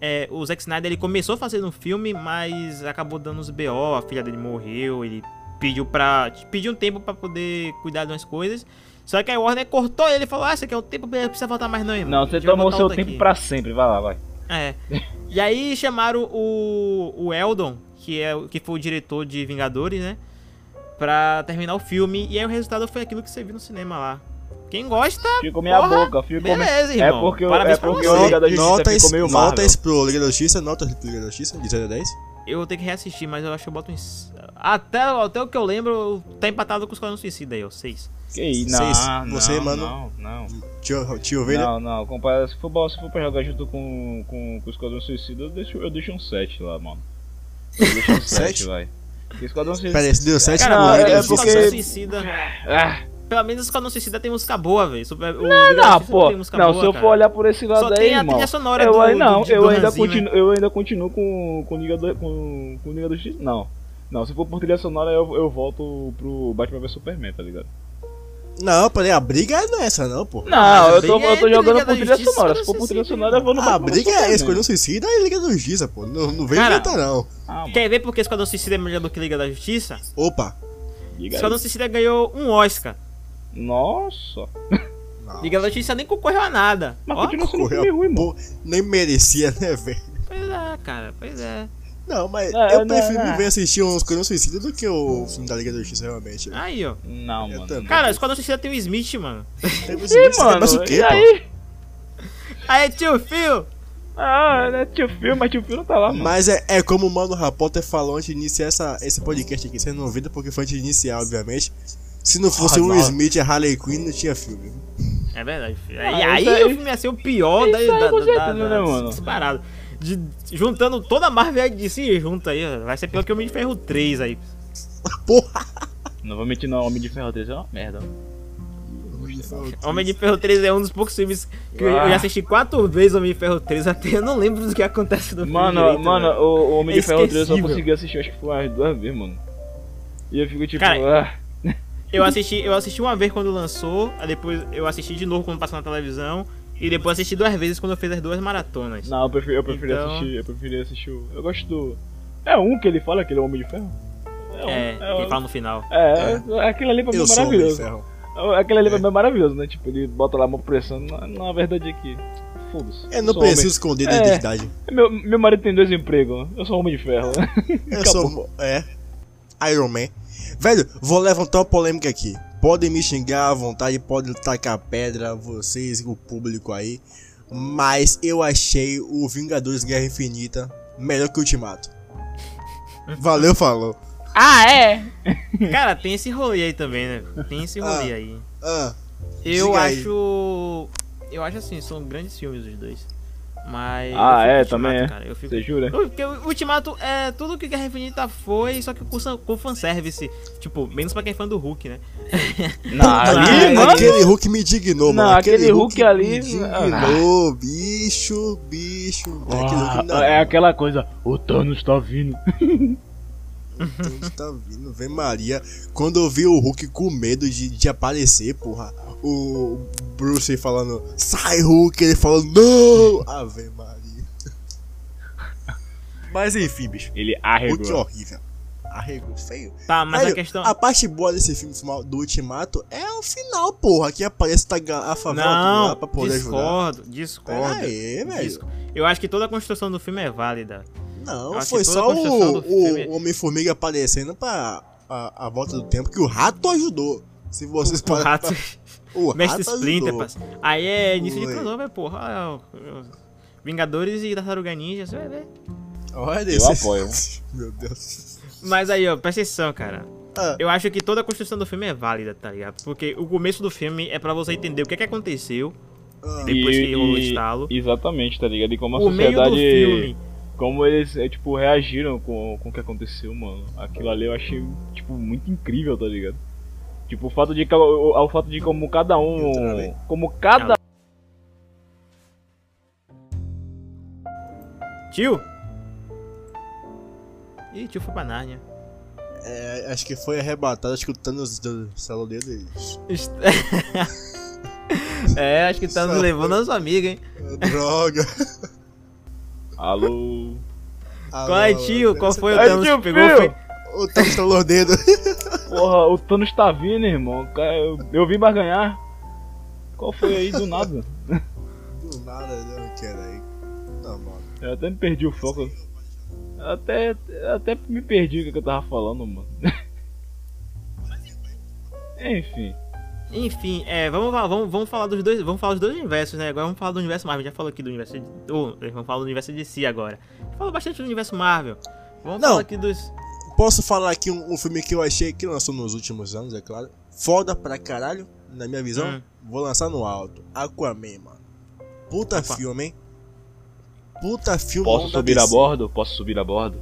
É, o Zack Snyder ele começou fazendo um filme, mas acabou dando os BO, a filha dele morreu, ele pediu pra. pediu um tempo pra poder cuidar de umas coisas. Só que o Warner cortou ele e falou: Ah, você quer o tempo, não precisa voltar mais não, irmão. Não, A você tomou seu tempo aqui." pra sempre. Vai lá, vai. É. E aí chamaram o, o Eldon, que, é, que foi o diretor de Vingadores, né? Pra terminar o filme. E aí o resultado foi aquilo que você viu no cinema lá. Quem gosta, Ficou minha Porra, boca, ficou beleza, É irmão. porque, o- Parabéns é porque o Liga da Justiça Notas, ficou meio Marvel. notas pro Liga da Justiça, notas pro Liga da Justiça, de 0 a 10. eu vou ter que reassistir, mas eu acho que eu boto em... Até, até o que eu lembro, tá empatado com os Esquadrão Suicida aí, ó, seis. Que isso? Seis. Não, Você, não, mano? Não, não. Tio, tio Ovelha? Não, não, compara, se for, se for pra jogar junto com, com, com o Esquadrão Suicida, eu deixo, eu deixo um 7 lá, mano. Eu deixo um 7, Sete? vai. Porque Esquadrão Suicida. Pera aí, se deu 7 Cara, não, é da menos Justiça. porque- Esquadrão Suicida... Ah, Pelo menos Esquadrão Suicida tem música boa, velho. Não, Justiça pô. tem música Não, boa, se eu cara. for olhar por esse lado Só aí, tem a trilha sonora eu, do- aí- não, do- eu, do ainda continuo, eu ainda continuo com, com Liga do, com, com Liga do Justiça. Não. Não, se for por trilha sonora, eu, eu volto pro Batman vs Superman, tá ligado? Não, peraí, a briga não é essa não, pô. Não, Mas eu tô, a eu tô é jogando por trilha sonora. Se for por trilha sonora, eu vou no A Batman briga é. Esquadrão Suicida e Liga da Justiça, pô. Não, não vem Cara, inventar, não. Ah. Quer ver porque Esquadrão Suicida é melhor do que Liga da Justiça? Opa. Esquadrão Suicida ganhou um Oscar. Nossa. Não. Liga da Justiça nem concorreu a nada. Mas Ó, continua sendo um Correu, filme ruim, mano. nem merecia, né, velho? Pois é, cara, pois é. Não, mas É, eu não, prefiro não. ver assistir um Esquadrão Suicida do que o filme da Liga da Justiça, realmente. Aí, ó. Não, Eu mano. também. Cara, Esquadrão Suicida tem o Smith, mano. Tem Ih, você mano, mas o quê, e pô? aí? Aí, tio Phil! Ah, né, tio Phil, mas tio Phil não tá lá, mano. Mas é, é como o Mano Rapotter falou antes de iniciar essa, esse podcast aqui. Não ouviu porque foi antes de iniciar, obviamente. Se não fosse Ah, o Will. Smith e a Harley Quinn, não tinha filme. É verdade, filho. Ah, E aí, aí- o filme ia ser o pior da, aí da, da, certeza, da, né, mano? disparado. De, juntando toda a Marvel e DC junto aí, ó. Vai ser pior que o Homem de Ferro 3 aí. Porra! Não vou mentir, não. Homem de Ferro 3 é uma merda. Homem de Ferro 3 é um dos poucos filmes que eu, eu Ah. já assisti quatro vezes Homem de Ferro 3, até eu não lembro do que acontece no filme. Mano, direito, mano, velho. o, o Homem É de Ferro 3 eu só consegui assistir, acho que foi umas duas vezes, mano. E eu fico tipo, Cara, ah, Eu assisti, eu assisti uma vez quando lançou, aí depois eu assisti de novo quando passou na televisão, e depois assisti duas vezes quando eu fiz as duas maratonas. não, eu preferi, eu preferi Então- assistir, eu preferi assistir o. Eu gosto do. É um que ele fala, aquele Homem de Ferro? um, É, é, que um- fala no final. é, é, aquele ali pra mim é Eu sou o Homem de maravilhoso. Ferro. Aquele ali pra mim é maravilhoso, né? Tipo, ele bota lá uma pressão, na, na verdade é que. Foda-se. Eu não preciso homem. esconder a É. identidade. Meu, meu marido tem dois empregos, eu sou homem de ferro. Eu sou. É. Iron Man. Velho, vou levantar uma polêmica aqui. Podem me xingar à vontade, podem tacar pedra, vocês, o público aí. Mas eu achei o Vingadores Guerra Infinita melhor que o Ultimato. Valeu, falou. ah, é? Cara, tem esse rolê aí também, né? Tem esse rolê Ah. aí. Ah, Eu Diga aí. acho. Eu acho assim, são grandes filmes os dois. Mas. Ah, eu é, também é. Cara. Eu fico... Você jura? Porque o Ultimato é tudo que Guerra Infinita foi, só que com, com fanservice. Tipo, menos pra quem é fã do Hulk, né? Não, ali, ali, mano. aquele Hulk me indignou, Não, mano. aquele Hulk ali- Me indignou, bicho, bicho. É aquele Hulk não. Ah, é aquela coisa, o Thanos tá vindo. Onde tá vindo? Vem Maria. Quando eu vi o Hulk com medo de, de aparecer, porra. O Bruce falando, sai Hulk, ele falando, não! Ave Maria. Mas enfim, bicho. Ele Hulk arregou. horrível. Arregou feio. Tá, mas a Velho, questão. a parte boa desse filme final- do Ultimato é o final, porra. Que aparece tá a favor Não, lá pra poder ajudar. discordo, discordo. Pera aí, velho. Disco- Eu acho que toda a construção do filme é válida. Não, foi só o, do filme- o Homem-Formiga aparecendo pra a, a volta do tempo que o rato ajudou. Se vocês O pararem rato. pra- O Mestre Splinter, parceiro. Aí é início de Foi. crossover, porra. Vingadores e Tartaruga Ninja, você vai ver. Olha Eu desse. apoio. Meu Deus. Mas aí, ó, presta atenção, cara. Ah, Eu acho que toda a construção do filme é válida, tá ligado? Porque o começo do filme é pra você entender o que é que aconteceu ah, depois que rolou o E- estalo. Exatamente, tá ligado? E como a O meio sociedade. do filme. Como eles, é, tipo, reagiram com, com o que aconteceu, mano. Aquilo ali eu achei, tipo, muito incrível, tá ligado? Tipo, o fato de, o, o fato de como cada um. Como cada. Tio? Ih, tio foi pra Nárnia. é, acho que foi arrebatado escutando os do celular dele. Est- é, acho que tá nos levando foi. a sua amiga, hein? Droga. Alô. Qual é, tio? Qual foi o Thanos tio que pegou? Foi... O Thanos estralou o dedo. Porra, o Thanos tá vindo, irmão. Eu, eu vim barganhar. Qual foi aí do nada? Do nada, não quero aí. Tá bom. Eu até me perdi o foco. Até, até me perdi o que eu tava falando, mano. Enfim. Enfim, é, vamos, falar- vamos, vamos falar dos dois. Vamos falar dos dois universos, né? Agora vamos falar do universo Marvel. Já falou aqui do universo. de- Oh, vamos falar do universo DC agora. Falou bastante do universo Marvel. Vamos Não. falar aqui dos. Posso falar aqui um, um filme que eu achei que lançou nos últimos anos, é claro. Foda pra caralho, na minha visão. Hum. Vou lançar no alto. Aquaman, mano. Puta Opa. filme, hein? Puta filme. Posso subir a bordo? Posso subir a bordo?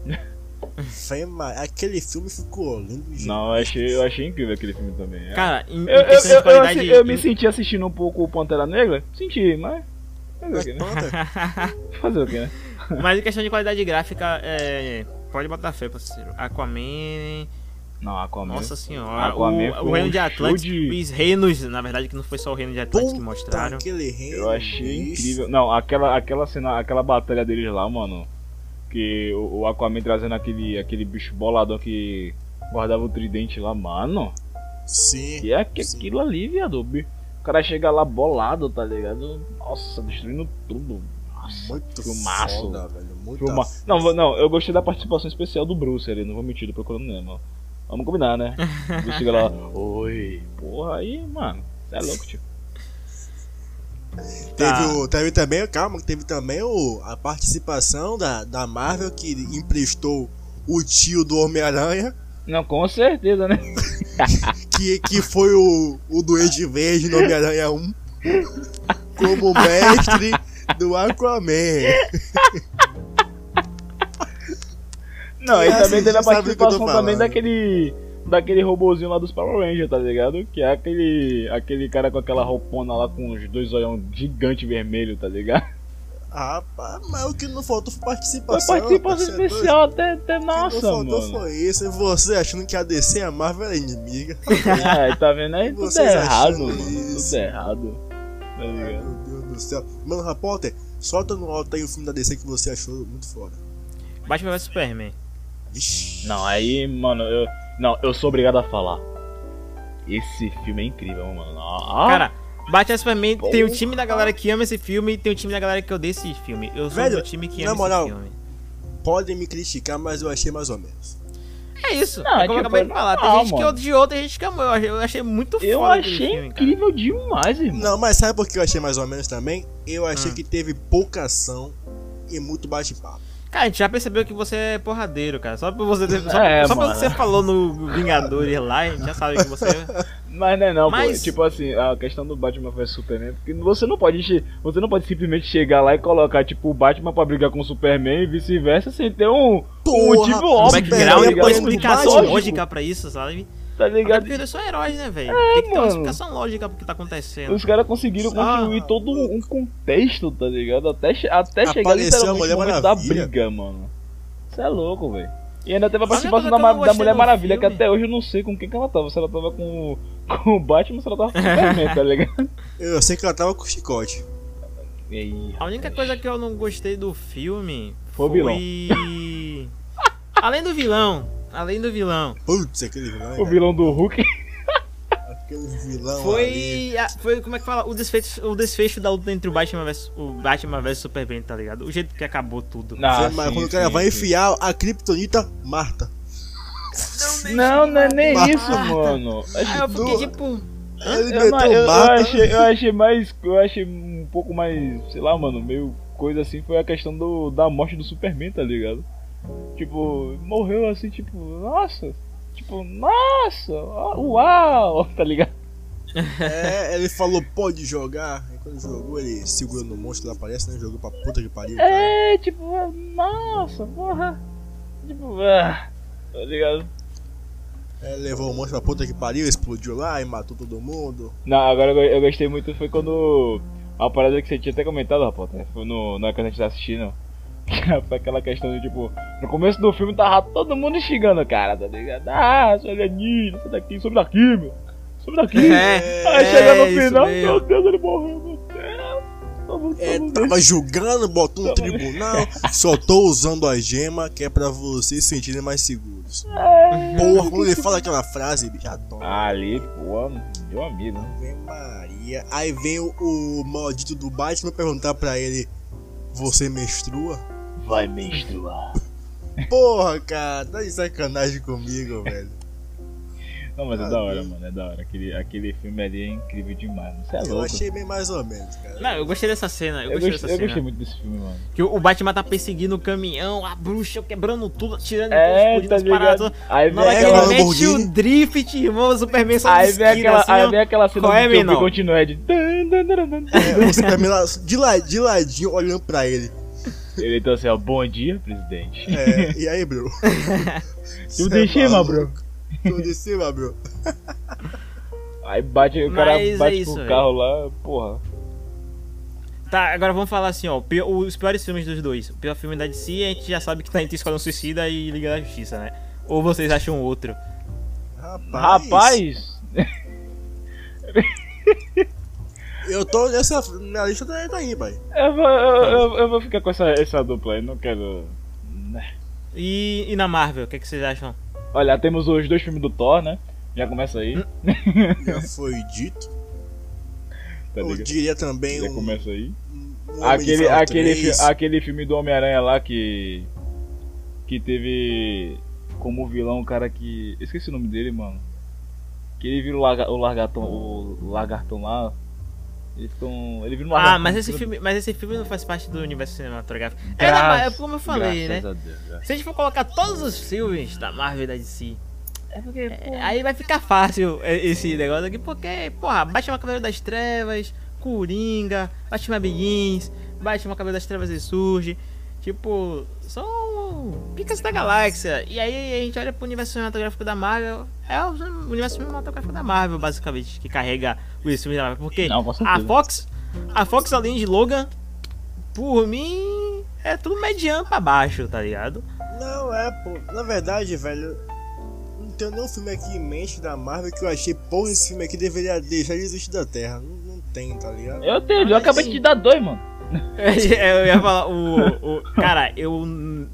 Mas Aquele filme ficou lindo. gente. Não, eu achei, eu achei incrível aquele filme também. É. Cara, em, em eu, eu, eu, qualidade. eu, me senti assistindo um pouco o Pantera Negra. Senti, mas. Fazer o quê, né? Fazer o quê, né? Mas em questão de qualidade gráfica, é, pode botar fé, parceiro. Aquaman. Não, Aquaman. Nossa senhora. Aquaman o, o reino um de Atlantis, de- os reinos, na verdade, que não foi só o reino de Atlantis que mostraram. aquele reino, Eu achei bicho. incrível. Não, aquela, aquela cena, aquela batalha deles lá, mano. Que o, o Aquaman trazendo aquele, aquele bicho boladão que guardava o tridente lá, mano. Sim. E é que sim. aquilo ali, viado. O cara chega lá bolado, tá ligado? Nossa, destruindo tudo. Muito filmaço. foda, velho. Muito Filma... Não, não, eu gostei da participação especial do Bruce ali, não vou mentir, tô procurando mesmo. Vamos combinar, né? Bruce chega lá, oi. Porra, aí, mano, você é louco, tio. Teve, Tá. o, teve também, calma, teve também o, a participação da, da Marvel que emprestou o tio do Homem-Aranha, Não, com certeza, né? que, que foi o, o Duende Verde no Homem-Aranha 1, como mestre do Aquaman. Não, E e assim, também teve a participação também daquele. Daquele robozinho lá dos Power Rangers, tá ligado? Que é aquele. aquele cara com aquela roupona lá com os dois olhão gigante vermelho, tá ligado? Rapaz, mas o que não faltou foi Foi participação. participação parceiro. especial até, até O que nossa, não faltou mano. foi isso. E você achando que a DC e a Marvel era inimiga. É, tá vendo aí? Tudo Vocês errado, mano. Tudo errado. Tá ligado? Do céu. Mano, Rapóter, solta no alto aí o filme da DC que você achou muito foda. Batman vs Superman. Vixe. Não, aí, mano, eu. Não, eu sou obrigado a falar. Esse filme é incrível, mano. Ah, Cara, Batman Superman Porra. tem o time da galera que ama esse filme e tem o time da galera que odeia esse filme. Eu sou Velho, do time que ama moral, esse filme. Podem me criticar, mas eu achei mais ou menos. É isso. Não, é como eu tipo, acabei de falar. Tem gente que mano. odiou, tem gente que amou. Eu achei, eu achei muito eu foda aquele achei filme, cara. incrível demais, irmão. Não, mas sabe por que eu achei mais ou menos também? Eu achei Hum. que teve pouca ação e muito bate-papo. Cara, a gente já percebeu que você é porradeiro, cara. Só por você ter, só, É, só pelo que você falou no Vingadores lá, a gente já sabe que você Mas não é não, Mas- pô. Tipo assim, a questão do Batman vs Superman, porque você não pode você não pode simplesmente chegar lá e colocar tipo o Batman pra brigar com o Superman e vice-versa sem ter um Porra, o background, é uma? Batman, explicação lógica pra isso, sabe? Tá Até ligado? porque eles são heróis, né, velho? Tem que ter uma mano. explicação lógica pro que tá acontecendo. Os caras conseguiram Ah. construir todo um contexto, tá ligado? Até, até chegar Apareceu literalmente Mulher no momento da Maravilha. briga, mano. Você é louco, velho. E ainda teve a Olha participação da, que da Mulher Maravilha, que filme. até hoje eu não sei com quem que ela tava. Se ela tava com, o- com o Batman ou se ela tava com o Superman, tá ligado? Eu sei que ela tava com chicote. E aí, A única coisa que eu não gostei do filme Foi o vilão. foi. Além do vilão. Além do vilão. Putz, aquele vilão. o cara. vilão do Hulk. Aquele vilão ali. Foi. a- foi, como é que fala? O desfecho, o desfecho da luta entre o Batman vs o Batman vs Superman, tá ligado? O jeito que acabou tudo. Ah, Você- mas sim, quando o cara sim, vai sim. enfiar a Kryptonita, Marta. Não, não é nem Marta. isso, mano. Aí eu fiquei Do- tipo. Ele Eu, não- eu- eu achei, eu achei mais. Eu achei um pouco mais. Sei lá, mano, meio coisa assim. Foi a questão do, da morte do Superman, tá ligado? Tipo, morreu assim, tipo, nossa. Tipo, nossa, uau, tá ligado? É, ele falou, pode jogar. Aí quando jogou, ele segurou no monstro lá, parece, né? Jogou pra puta que pariu. cara. É, tipo, nossa, porra. Tipo, ah, tá ligado? É, levou o monstro pra puta que pariu, explodiu lá e matou todo mundo. Não, agora eu, gostei muito foi quando. A parada que você tinha até comentado, rapaz, né? Foi no, na que a gente tá assistindo. Foi aquela questão de tipo, no começo do filme tava todo mundo xingando o cara, tá ligado? Ah, seu alienígena, sai daqui, sobe daqui, meu. Sobe daqui. É, Aí é, chega no isso final, mesmo. meu Deus, ele morreu, meu Deus. É, vamos tava julgando, botou no Tava- tribunal, só tô usando a gema que é pra vocês se sentirem mais seguros. É. Porra, quando ele fala aquela frase, bicho, adoro. Ali, pô, meu amigo. Ave Maria. Aí vem o, o maldito do Batman perguntar pra ele: Você menstrua? Vai menstruar. Porra, cara, tá de sacanagem comigo, velho. Não, mas é Ah, da hora, mano, é da hora. Aquele, aquele filme ali é incrível demais, mano. Você é Eu louco. achei bem mais ou menos, cara. Não, eu gostei dessa cena. Eu, Eu, gostei gostei, dessa eu cena. gostei muito desse filme, mano. Que o Batman tá perseguindo o caminhão, a bruxa quebrando tudo, atirando É, explodindo tá as paradas. Aí vem que É, aquela, ele mete o drift, irmão, o Superman só aí de vem aquela, assim, aí vem aquela cena é, do que continua de. dan, dan. É, o Superman lá, de, la, de ladinho olhando pra ele. Ele então assim, ó, bom dia, presidente. É, e aí, bro? Tudo é em cima, maluco? bro. Tudo em cima, bro. Aí bate, o cara Mas é bate isso, com o carro lá, porra. Tá, agora vamos falar assim, ó. o pior- os piores filmes dos dois. O pior filme da DC, a gente já sabe que tá entre Esquadrão Suicida e Liga da Justiça, né? Ou vocês acham outro? Rapaz, Rapaz, eu tô nessa. Minha lista tá, tá aí, pai. eu vou, eu, eu- eu vou ficar com essa, essa dupla aí, não quero. né. E, e na Marvel, o que, que vocês acham? Olha, temos os dois filmes do Thor, né? Já começa aí, Já foi dito. tá Eu diria também Já um. começa aí. um Aquele, aquele, 3. fi- aquele filme do Homem-Aranha lá que. Que teve como vilão um cara que. Esqueci o nome dele, mano. Que ele vira o, larga, o largatão. O lagartão lá. Eles. Ele vira um Ah, mas esse filme, mas esse filme não faz parte do universo cinematográfico. É, Graças- é como eu falei, né? Deus, graças Se a gente for colocar todos os filmes da Marvel e da DC, é, aí vai ficar fácil é, esse negócio aqui, porque, porra, Batman Cavaleiro das Trevas, Coringa, Batman Begins, Batman Cavaleiro das Trevas ressurge, tipo, são picas da galáxia. E aí a gente olha pro universo cinematográfico da Marvel, é o universo cinematográfico da Marvel, basicamente, que carrega os filmes da Marvel. Porque Não, a. Fox, a Fox além de Logan, por mim, é tudo mediano pra baixo, tá ligado? Não, é, pô. Na verdade, velho. Não tem nenhum filme aqui em mente da Marvel que eu achei, porra, esse filme aqui deveria deixar de existir da Terra. Não, não tem, tá ligado? Eu tenho, eu acabei de te dar dois, mano. eu ia falar, o, o- Cara, eu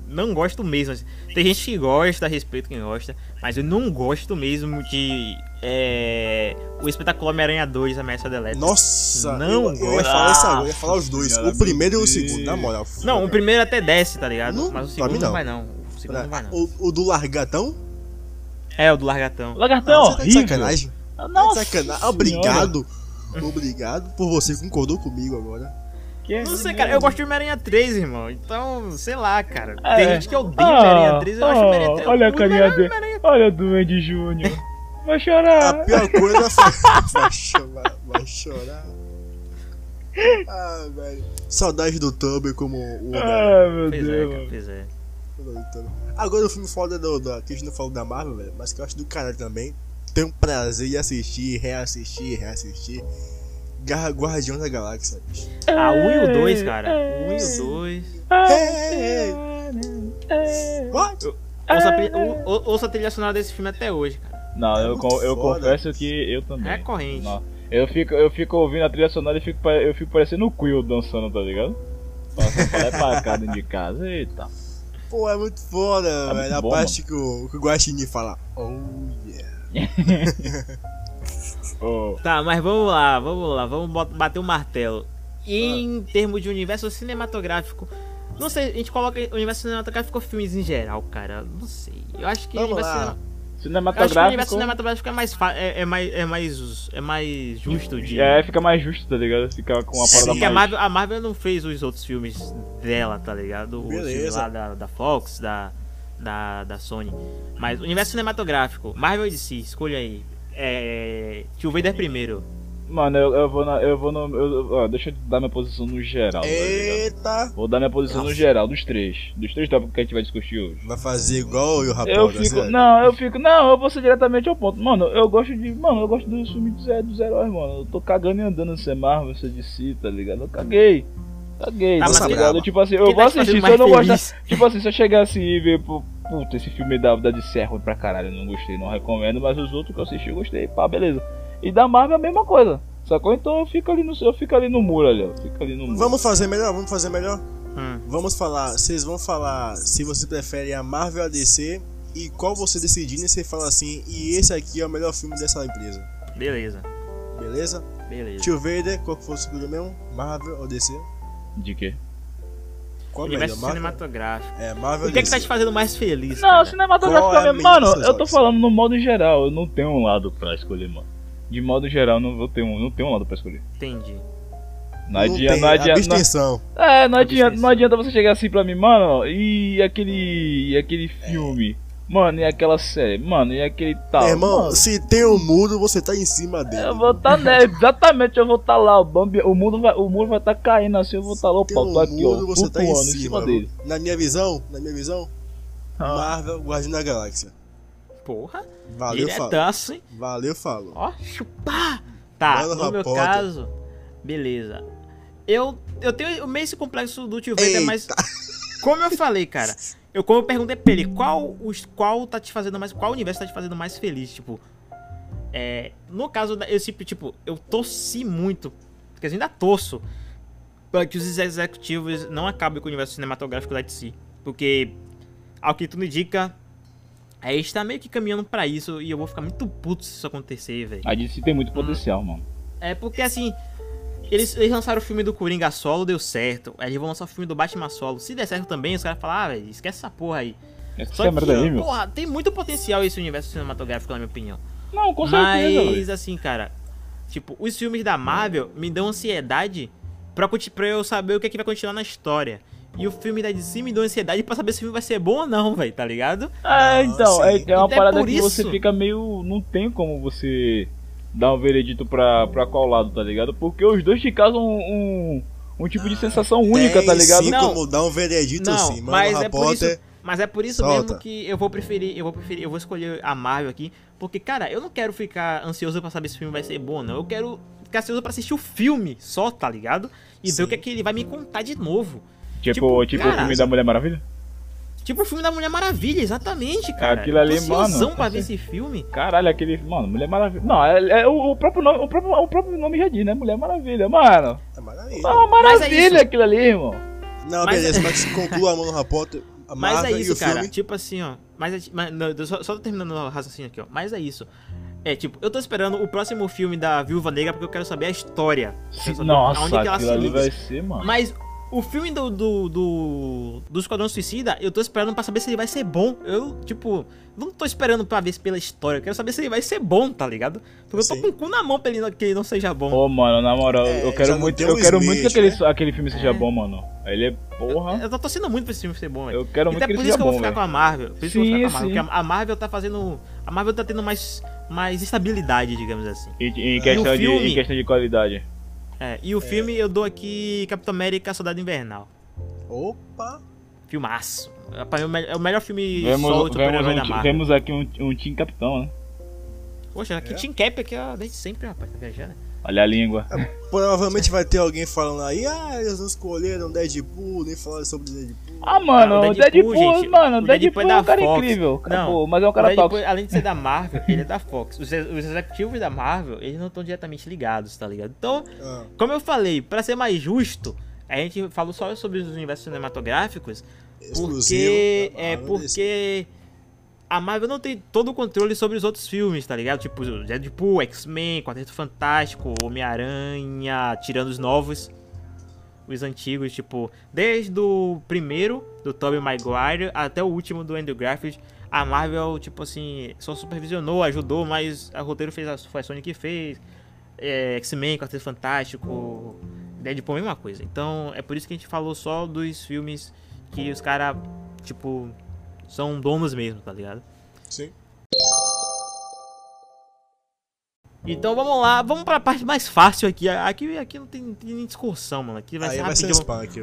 não gosto mesmo. assim. Tem gente que gosta, respeito quem gosta, mas eu não gosto mesmo de. É, o espetacular Homem-Aranha 2, Ameaça da Elétrica. Nossa, Não eu, eu ia gosto. falar isso agora, eu ia falar os dois. O primeiro e o segundo, na moral. Não, o primeiro até desce, tá ligado? Não, mas o pra segundo mim não. não. vai não. O segundo não vai não. O, o do Largatão? É, o do Largatão. O lagartão Ah, é você tá de sacanagem. Ah, Tá de Nossa sacanagem. Obrigado. Obrigado por você concordou comigo agora. Que Não sei, cara, eu gosto de Homem-Aranha 3, irmão. Então, sei lá, cara. É. Tem gente que odeia Homem-Aranha 3, eu acho ah, Homem-Aranha 3. Olha a carinha dele. Olha o Duende Júnior. Vai A chorar. pior coisa foi. vai chorar, vai chorar. Ah, velho. Saudade do Tumblr como o Homem-Aranha. Ah, meu Pois é, Deus. cara, mano. pois é. Agora o filme foda do, do, que a gente não falou da Marvel, velho, mas que eu acho do caralho também. Tenho prazer em assistir, reassistir, reassistir. Garra Guardião da Galáxia, bicho. Ah, o 1 e o 2, cara. O 1 e o 2. Hey, What? Ouça a, ouça a trilha sonora desse filme até hoje, cara. Não, É eu, muito eu confesso que eu também. Recorrente. Não. Eu fico, eu fico ouvindo a trilha sonora e fico, eu fico parecendo o Quill dançando, tá ligado? Passa pra lá pra cá dentro de casa. Eita. Pô, é muito foda, muito velho. A bom, parte que o, que o Guaxinim fala. Oh yeah. Tá, mas vamos lá, vamos lá, vamos bater o martelo. Em termos de universo cinematográfico, não sei, a gente coloca universo cinematográfico ou filmes em geral, cara. Não sei. Eu acho que Vamos lá. cinema- eu acho que o universo cinematográfico. cinematográfico é mais, fa- é, é mais é mais é mais justo de É, fica mais justo, tá ligado? Fica com uma Sim, parada Porque a mais. Marvel, a Marvel não fez os outros filmes dela, tá ligado? Beleza. lá da, da Fox, da, da, da Sony. Mas o universo cinematográfico, Marvel e DC, escolha aí. É. Tio Vader primeiro. Mano, eu, eu vou na. Eu vou no. eu- ó, deixa eu dar minha posição no geral, tá? Eita. Vou dar minha posição no Nossa. geral, dos três. Dos três tópicos que a gente vai discutir hoje. Vai fazer igual o rapaz Eu fico. série. Não, eu fico. Não, eu vou ser diretamente ao ponto. Mano, eu gosto de. Mano, eu gosto dos filmes dos, dos heróis, mano. Eu tô cagando e andando sem Marvel, sem DC, tá ligado? Eu caguei. Caguei, Tá, tá, ligado? Tipo assim, eu Quem vou tá assistir, se eu não mais gostar. feliz? Tipo assim, se eu chegar assim e ver, pô, puta, esse filme da, da DC é ruim pra caralho, eu não gostei, não recomendo, mas os outros que eu assisti eu gostei, pá, beleza. E da Marvel é a mesma coisa. Sacou? Então eu fico ali no, eu fico ali no muro ali, ó. Fico ali no muro. Vamos fazer melhor, vamos fazer melhor. Hum. Vamos falar, vocês vão falar se você prefere a Marvel ou a DC e qual você decidir, e você fala assim, e esse aqui é o melhor filme dessa empresa. Beleza, Beleza? beleza. Tio Vader, qual que foi o segundo mesmo? Marvel ou DC? De quê? Qual é universo melhor? Marvel? cinematográfico. É, Marvel O que é que tá te fazendo mais feliz? Não, cara? cinematográfico Qual é Mano, eu tô falando no modo geral, eu não tenho um lado pra escolher, mano. De modo geral, não vou ter um, não tenho um lado pra escolher. Entendi. Não adianta, não adianta. Não, é, não adianta, não adianta você chegar assim pra mim, mano, e aquele. E aquele filme. Mano, e aquela série, mano, e aquele tal. Meu irmão, mano, se tem um muro, você tá em cima dele. eu vou tá né, exatamente, eu vou tá lá, o Bambi, o mundo vai, o muro vai tá caindo assim, eu vou tá lá, o Tem pau, um tô aqui, ó, muro, você tá em flutuando cima. dele. Na minha visão, na minha visão, Ah. Marvel, Guardião da Galáxia. Porra. Valeu, falo. Diretaço, hein? Valeu, falo. Ó, chupar. Tá, Manda no meu caso, beleza. Eu, eu tenho o meio esse complexo do Tio Vader, Eita. mas como eu falei, cara, Eu, como eu perguntei pra ele, qual, os, qual tá te fazendo mais. Qual universo tá te fazendo mais feliz? Tipo. É, no caso da. Esse tipo, eu torci muito. Porque assim, ainda torço. Pra que os executivos não acabem com o universo cinematográfico da DC. Porque, ao que tudo indica, a gente tá meio que caminhando pra isso. E eu vou ficar muito puto se isso acontecer, velho. A DC tem muito potencial, mano. É porque assim. Eles, eles lançaram o filme do Coringa solo, deu certo. Aí eles vão lançar o filme do Batman solo. Se der certo também, os caras falam, ah, velho, esquece essa porra aí. Essa Só que, merda aí, meu. porra, tem muito potencial esse universo cinematográfico, na minha opinião. Não, com certeza, Mas, assim, cara, tipo, os filmes da Marvel me dão ansiedade pra, pra eu saber o que, é que vai continuar na história. E o filme da DC me deu ansiedade pra saber se o filme vai ser bom ou não, velho, tá ligado? É, então, é, sim. é uma Então é parada que você isso. fica meio. Não tem como você dar um veredito pra, pra qual lado, tá ligado? Porque os dois te causam um, um, um tipo de sensação única, Tem tá ligado? sim Não. como dar um veredito Não, sim, mano. mas é por isso, mas é por isso Solta. mesmo que eu vou preferir, eu vou preferir, eu vou escolher a Marvel aqui, porque cara, eu não quero ficar ansioso pra saber se o filme vai ser bom ou não. Eu quero ficar ansioso pra assistir o filme só, tá ligado? E ver Sim. o que é que ele vai me contar de novo. Tipo, tipo, tipo, cara, o filme da Mulher Maravilha? Tipo o filme da Mulher Maravilha, exatamente, cara. Aquilo ali, mano, pra ver esse filme. Caralho, aquele. Mano, Mulher Maravilha. Não, é, é o, o próprio nome, o, próprio, o próprio nome já diz, né? Mulher Maravilha. Mano, É maravilha. uma Mas é maravilha isso. aquilo ali, irmão. Não, Mas- beleza, mas conclua, mano, Harry Potter. A Mas é e isso, o cara. filme. Tipo assim, ó. Mas, é- mas não, só, só tô terminando o raciocínio aqui, ó. Mas é isso. É, tipo, eu tô esperando o próximo filme da Viúva Negra porque eu quero saber a história. Quero saber Nossa, aonde que ela aquilo se ali vai ser, mano. Mas o filme do, do, do, do Esquadrão Suicida, eu tô esperando pra saber se ele vai ser bom. Eu, tipo, não tô esperando pra ver se pela história. Eu quero saber se ele vai ser bom, tá ligado? Porque eu tô Sim. com o cu na mão pra ele não, que ele não seja bom. Ô, mano, na moral, É, eu quero muito, eu quero Smith, muito que aquele, né? aquele filme seja É. bom, mano. Ele é porra. Eu tô torcendo muito pra esse filme ser bom, velho. Eu quero muito Até que ele por seja isso que eu vou bom, ficar com a Marvel. Por isso que eu vou ficar com a Sim, Marvel. sim. Porque a Marvel tá fazendo. A Marvel tá tendo mais, mais estabilidade, digamos assim. Em, em questão de, filme? em questão de qualidade. É, e o filme eu dou aqui Capitão América Soldado Invernal. Opa! Filmaço. É, o é o melhor filme Vemos, solo de vemos, um, da Marvel. vemos aqui um, um Team Capitão, né? Poxa, aqui É? Team Cap aqui, ó, desde sempre, rapaz, tá viajando. Olha a língua. Provavelmente vai ter alguém falando aí, ah, eles não escolheram Deadpool, nem falaram sobre Deadpool. Ah, mano, Ah, o Deadpool, gente, mano, o o Deadpool, é um cara Fox. incrível. Não, mas é um cara Deadpool, tóxico. além de ser da Marvel, ele é da Fox. Os, os executivos da Marvel, eles não estão diretamente ligados, tá ligado? Então, Ah, como eu falei, pra ser mais justo, a gente falou só sobre os universos cinematográficos, exclusivo. porque da é porque a Marvel não tem todo o controle sobre os outros filmes, tá ligado? Tipo, Deadpool, X-Men, Quarteto Fantástico, Homem-Aranha, tirando os novos, os antigos, tipo, desde o primeiro do Tobey Maguire até o último do Andrew Garfield, a Marvel, tipo assim, só supervisionou, ajudou, mas a roteiro fez a, foi a Sony que fez. É, X-Men, Quarteto Fantástico, Deadpool, mesma coisa. Então, é por isso que a gente falou só dos filmes que os caras, tipo, são donos mesmo, tá ligado? Sim. Então vamos lá, vamos pra parte mais fácil aqui. Aqui, aqui não tem, tem nem discussão, mano. Aqui vai Aí ser vai ser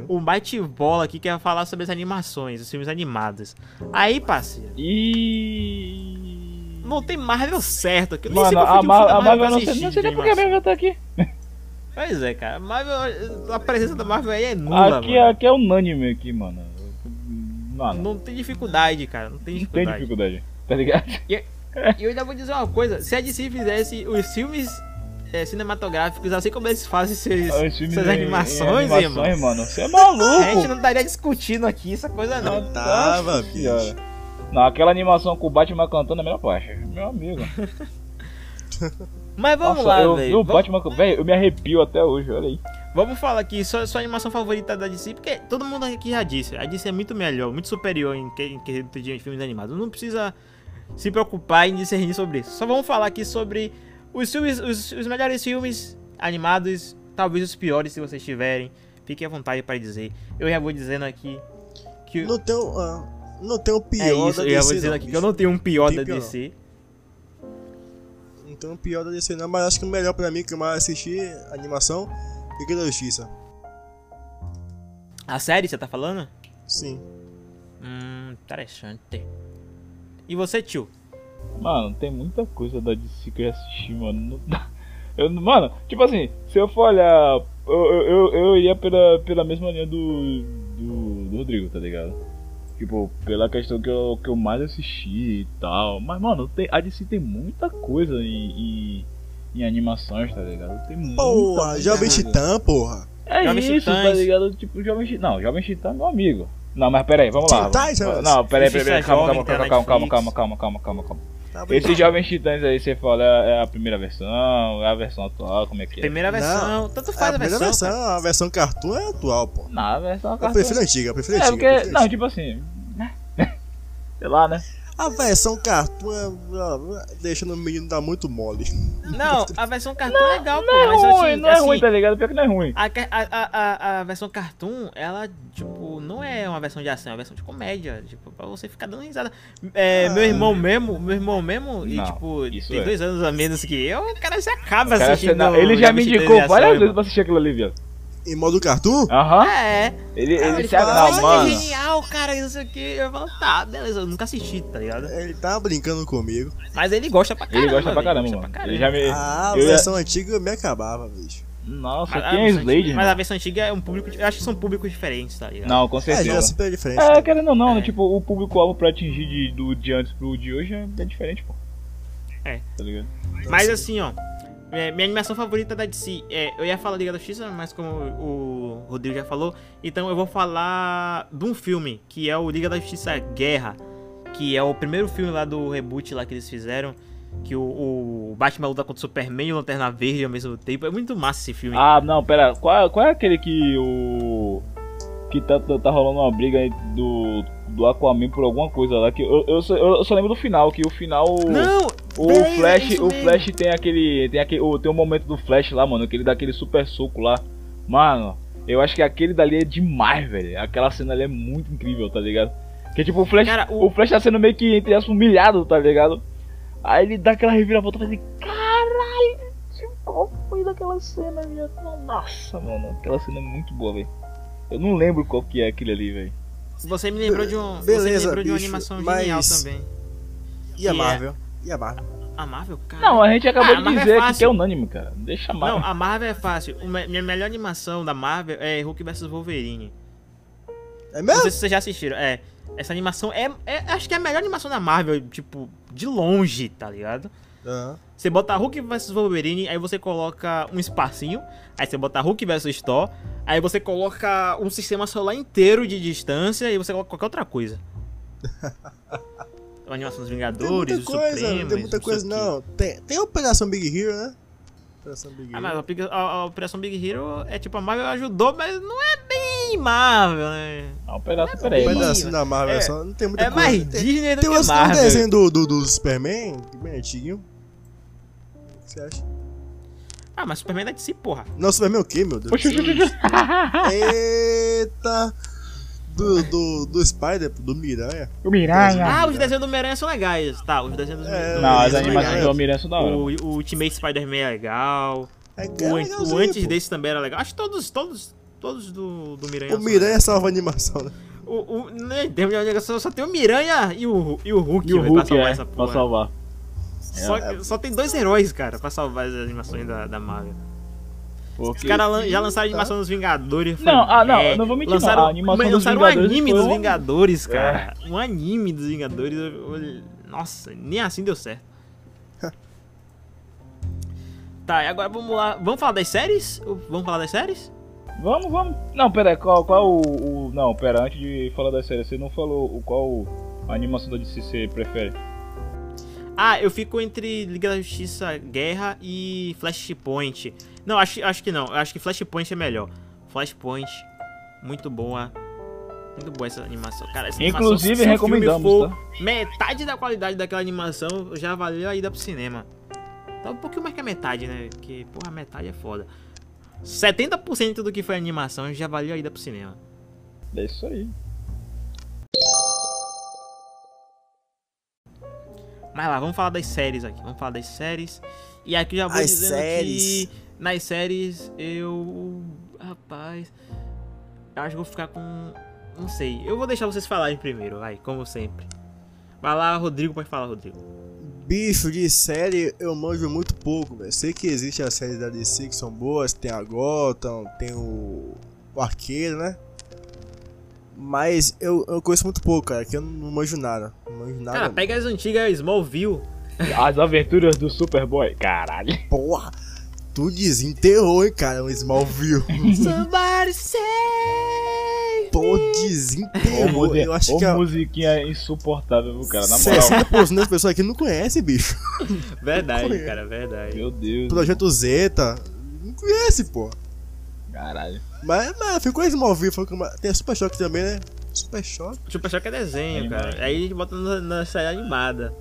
o bate-bola aqui que é falar sobre as animações, os filmes animados. Aí, parceiro, E. não tem Marvel certo aqui. Mano, a, o filme Mar da a Marvel que não eu sei, assisti não sei de nem porque a. Marvel tá aqui. Pois é, cara. Marvel, a presença da Marvel aí é nula, Aqui, mano. aqui é unânime aqui, mano. Mano, Não tem dificuldade, cara. Não tem não tem dificuldade. dificuldade, tá ligado? E eu ainda vou dizer uma coisa: se a DC fizesse os filmes é, cinematográficos assim como eles fazem seus, suas em- em animações, animações, irmão, mano. Você é a gente maluco. não estaria discutindo aqui essa coisa, não. Não tava, bicho. Não, aquela animação com o Batman cantando é a melhor parte. Meu amigo. Mas vamos Nossa, lá, eu, velho. o Batman, velho, eu me arrepio até hoje, olha aí. Vamos falar aqui, sua, sua animação favorita da DC, porque todo mundo aqui já disse, a DC é muito melhor, muito superior em, que- quesito de filmes animados. Não precisa se preocupar em discernir sobre isso. Só vamos falar aqui sobre os filmes, os, os melhores filmes animados, talvez os piores se vocês tiverem. Fiquem à vontade para dizer. Eu já vou dizendo aqui que Não tem ah, não tem o pior é isso, da eu já DC. vou dizendo não, aqui que bicho. eu não tenho um pior Tem da pior, não. DC. Não tem o pior da DC, não, mas acho que o melhor pra mim que eu mais assisti animação Liga da Justiça. A série, você tá falando? Sim. Hum, interessante. E você, tio? Mano, tem muita coisa da DC que eu assisti, mano. Eu, mano, tipo assim, se eu for olhar, eu, eu, eu, eu iria pela, pela mesma linha do, do, do Rodrigo, tá ligado? Tipo, pela questão que eu, que eu mais assisti e tal. Mas, mano, tem, a DC tem muita coisa em, em, animações, tá ligado? Tem muita, Porra, Jovem. Titã, porra. É Jovem isso, tá Titãs. ligado? Tipo, Jovem Titã. Não, Jovem Titã é meu amigo. Não, mas peraí, vamos lá. Titans. Não, peraí, peraí, peraí, calma, Jovem, calma, calma, calma, calma, Netflix. calma, calma, calma, calma, calma. Tá Esses brincando. Jovens Titãs aí, você fala, é a primeira versão, é a versão atual, como é que é? Primeira versão, tanto É, faz a a primeira versão. versão, a versão cartoon é atual, pô. Não, a versão Eu cartoon- prefiro a antiga, eu prefiro a É, antiga. porque, eu prefiro a não, antiga. tipo assim, né? Sei lá, né? A versão cartoon é, deixa no menino dar muito mole. Não, a versão cartoon é legal, pô. Não é mas ruim, assim, não é assim, ruim, tá ligado? Pior que não é ruim. A, a, a, a, versão cartoon, ela, tipo, não é uma versão de ação, é uma versão de comédia. Tipo, pra você ficar dando risada. É, meu irmão mesmo, meu irmão mesmo, e Não, tipo, tem é. dois anos a menos que eu, o cara se acaba Cara, assistindo. não- ele já me indicou várias vezes pra assistir aquilo ali, viado. Em modo cartoon? Aham. É, Ele, Ah, ele ele se fala, agrada, "Nossa, mano. que genial, cara, isso aqui. Eu falo, tá, beleza, eu nunca assisti, tá ligado? Ele tá brincando comigo. Mas ele gosta pra caramba. Ele gosta pra caramba, mano. pra Ele já me. Ah, a eu ia- versão antiga me acabava, bicho. Nossa, Mas a quem é versão Slade, antiga- Mas a versão antiga é um público. Eu acho que são públicos diferentes, tá ligado? Não, com É, certeza. Jurassic é diferente. É, né? querendo ou não, né? É. Tipo, o público-alvo pra atingir de, do de antes pro de hoje é bem diferente, pô. É. Tá ligado? Mas assim, ó. É, minha animação favorita da DC é. Eu ia falar Liga da Justiça, mas como o Rodrigo já falou, então eu vou falar de um filme, que é o Liga da Justiça Guerra. Que é o primeiro filme lá do reboot lá que eles fizeram. Que o, o Batman luta contra o Superman e o Lanterna Verde ao mesmo tempo. É muito massa esse filme. Ah, não, pera. Qual, qual é aquele que o. Que tá, tá, tá rolando uma briga aí do, do Aquaman por alguma coisa lá? Que eu, eu, só, eu só lembro do final, que o final. Não! O beleza, Flash, isso o. Flash tem aquele. Tem aquele. Tem um momento do Flash lá, mano, que ele dá aquele super soco lá. Mano, eu acho que aquele dali é demais, velho. Aquela cena ali é muito incrível, tá ligado? Que tipo, o Flash. Cara, o- o... Flash tá sendo meio que, entre aspas, humilhado, tá ligado? Aí ele dá aquela reviravolta e fala assim, caralho, qual foi daquela cena, minha? Nossa, mano, aquela cena é muito boa, velho. Eu não lembro qual que é aquele ali, velho. Você me lembrou de um. você me Beleza, lembrou de uma bicho, animação mas- genial também. E a é- Marvel? E a Marvel? A Marvel, cara. Não, a gente acabou Ah, de é dizer que fácil. que é unânime, cara. Deixa mais. Não, a Marvel é fácil. Minha melhor animação da Marvel é Hulk vs Wolverine. É Não mesmo? sei se vocês já assistiram. É. Essa animação é, é- Acho que é a melhor animação da Marvel, tipo, de longe, tá ligado? Aham. Você bota Hulk vs Wolverine, aí você coloca um espacinho. Aí você bota Hulk vs Thor. Aí você coloca um sistema solar inteiro de distância. E você coloca qualquer outra coisa. A animação dos Tem Vingadores, muita os coisa, Supremos. não tem muita coisa não. Tem, tem a Operação Big Hero, né? Operação Big Ah, Hero. mas a, a- a Operação Big Hero é tipo, a Marvel ajudou, mas não é bem Marvel, né? Não, peraí, Um peraí. mano. pedacinho da Marvel, É- só não tem muita É coisa. mais tem, Disney do tem que um, um Marvel. desenho do, do, do Superman, bem antiguinho. O que você acha? Ah, mas Superman é de si, porra. Não, Superman é o quê, meu Deus? Oxi. Eita! Do, do, do Spider, do Miranha. O Miranha. Ah, os desenhos do Homem-Aranha são legais. Tá, os desenhs do É, do Não, as animações do Homem-Aranha são da hora. O, o Ultimate Spider-Man é legal. É, O, é legalzinho, o antes pô. desse também era legal. Acho que todos, todos, todos do, do Miranha. O Miranha salva a animação, né? O, o, né, só, só tem o Miranha e o, e o Hulk, E o velho, pra Hulk, salvar é, essa pra porra. salvar. Só, só tem dois heróis, cara, pra salvar as animações da, da Marvel. Os Porque... caras lan- já lançaram a animação dos Vingadores. foi- Não, ah, não, é, não vou mentir, não. lançaram, A animação mas dos lançaram Vingadores um anime foi dos Vingadores, cara. Um anime dos Vingadores. eu- eu- Nossa, nem assim deu certo. tá, e agora vamos lá. Vamos falar das séries? Vamos falar das séries? Vamos, vamos. Não, pera, qual, qual o, o- Não, pera, antes de falar da série, você não falou o qual a animação da DC você prefere? Ah, eu fico entre Liga da Justiça Guerra e Flashpoint. Não, acho, acho que não. Acho que Flashpoint é melhor. Flashpoint, muito boa. Muito boa essa animação. Cara, essa Inclusive, animação, se recomendamos, tá? Metade da qualidade daquela animação já valeu a ida pro cinema. Tá um pouquinho mais que a metade, né? Porque, porra, metade é foda. 70% do que foi animação já valeu a ida pro cinema. É isso aí. Mas lá, vamos falar das séries aqui. Vamos falar das séries. E aqui já vou As dizendo séries. que nas séries eu. Rapaz. Eu acho que vou ficar com. Não sei. Eu vou deixar vocês falarem primeiro, vai, como sempre. Vai lá, Rodrigo, pode falar, Rodrigo. Bicho de série eu manjo muito pouco, velho. Sei que existe as séries da DC que são boas, tem a Gotham, tem o, o Arqueiro, né? Mas eu, eu conheço muito pouco, cara, que eu não manjo nada. Não manjo nada. Cara, pega as antigas Smallville. As aventuras do Superboy. Caralho. Porra, tu desenterrou, hein, cara, o Smallville. Somebody save Pô. Ô, desenterrou. Eu acho ô que a musiquinha insuportável, viu, cara? Na moral. 60% das pessoas aqui não conhecem, bicho. Verdade, cara, verdade. Meu Deus. Projeto Zeta, não conhece, pô. Caralho. Mas, mas ficou Smallville, foi como- tem a Super Choque também, né? Super Choque? Super Choque é desenho, Animado. cara. Aí a gente bota na, na série animada.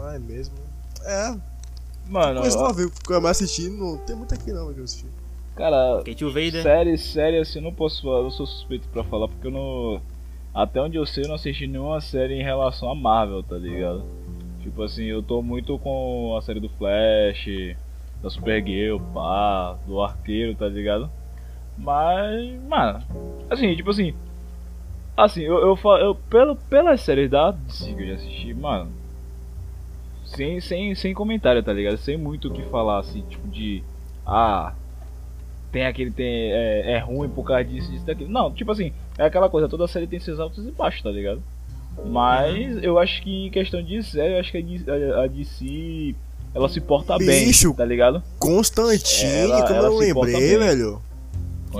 Ah, é mesmo. É, Mano, Mas Smallville, que eu mais assisti, não tem muito aqui não que eu assisti. cara, Vader. série, série assim, eu não posso falar, eu sou suspeito pra falar porque eu não. Até onde eu sei, eu não assisti nenhuma série em relação a Marvel, tá ligado? Tipo assim, eu tô muito com a série do Flash, da Supergirl, pá, do Arqueiro, tá ligado? Mas, mano, assim, tipo assim. Assim, eu, eu falo, eu, pelo, pelas séries da DC que eu já assisti, mano. Sem, sem, sem comentário, tá ligado? Sem muito o que falar, assim, tipo de. Ah, tem aquele tem é, é ruim por causa disso, disso, daquilo. Não, tipo assim, é aquela coisa, toda série tem seus altos e baixos, tá ligado? Mas eu acho que em questão de série, eu acho que a DC, a- a DC ela se porta Bicho. bem, tá ligado? Constantine, Ela- como ela eu lembrei, velho.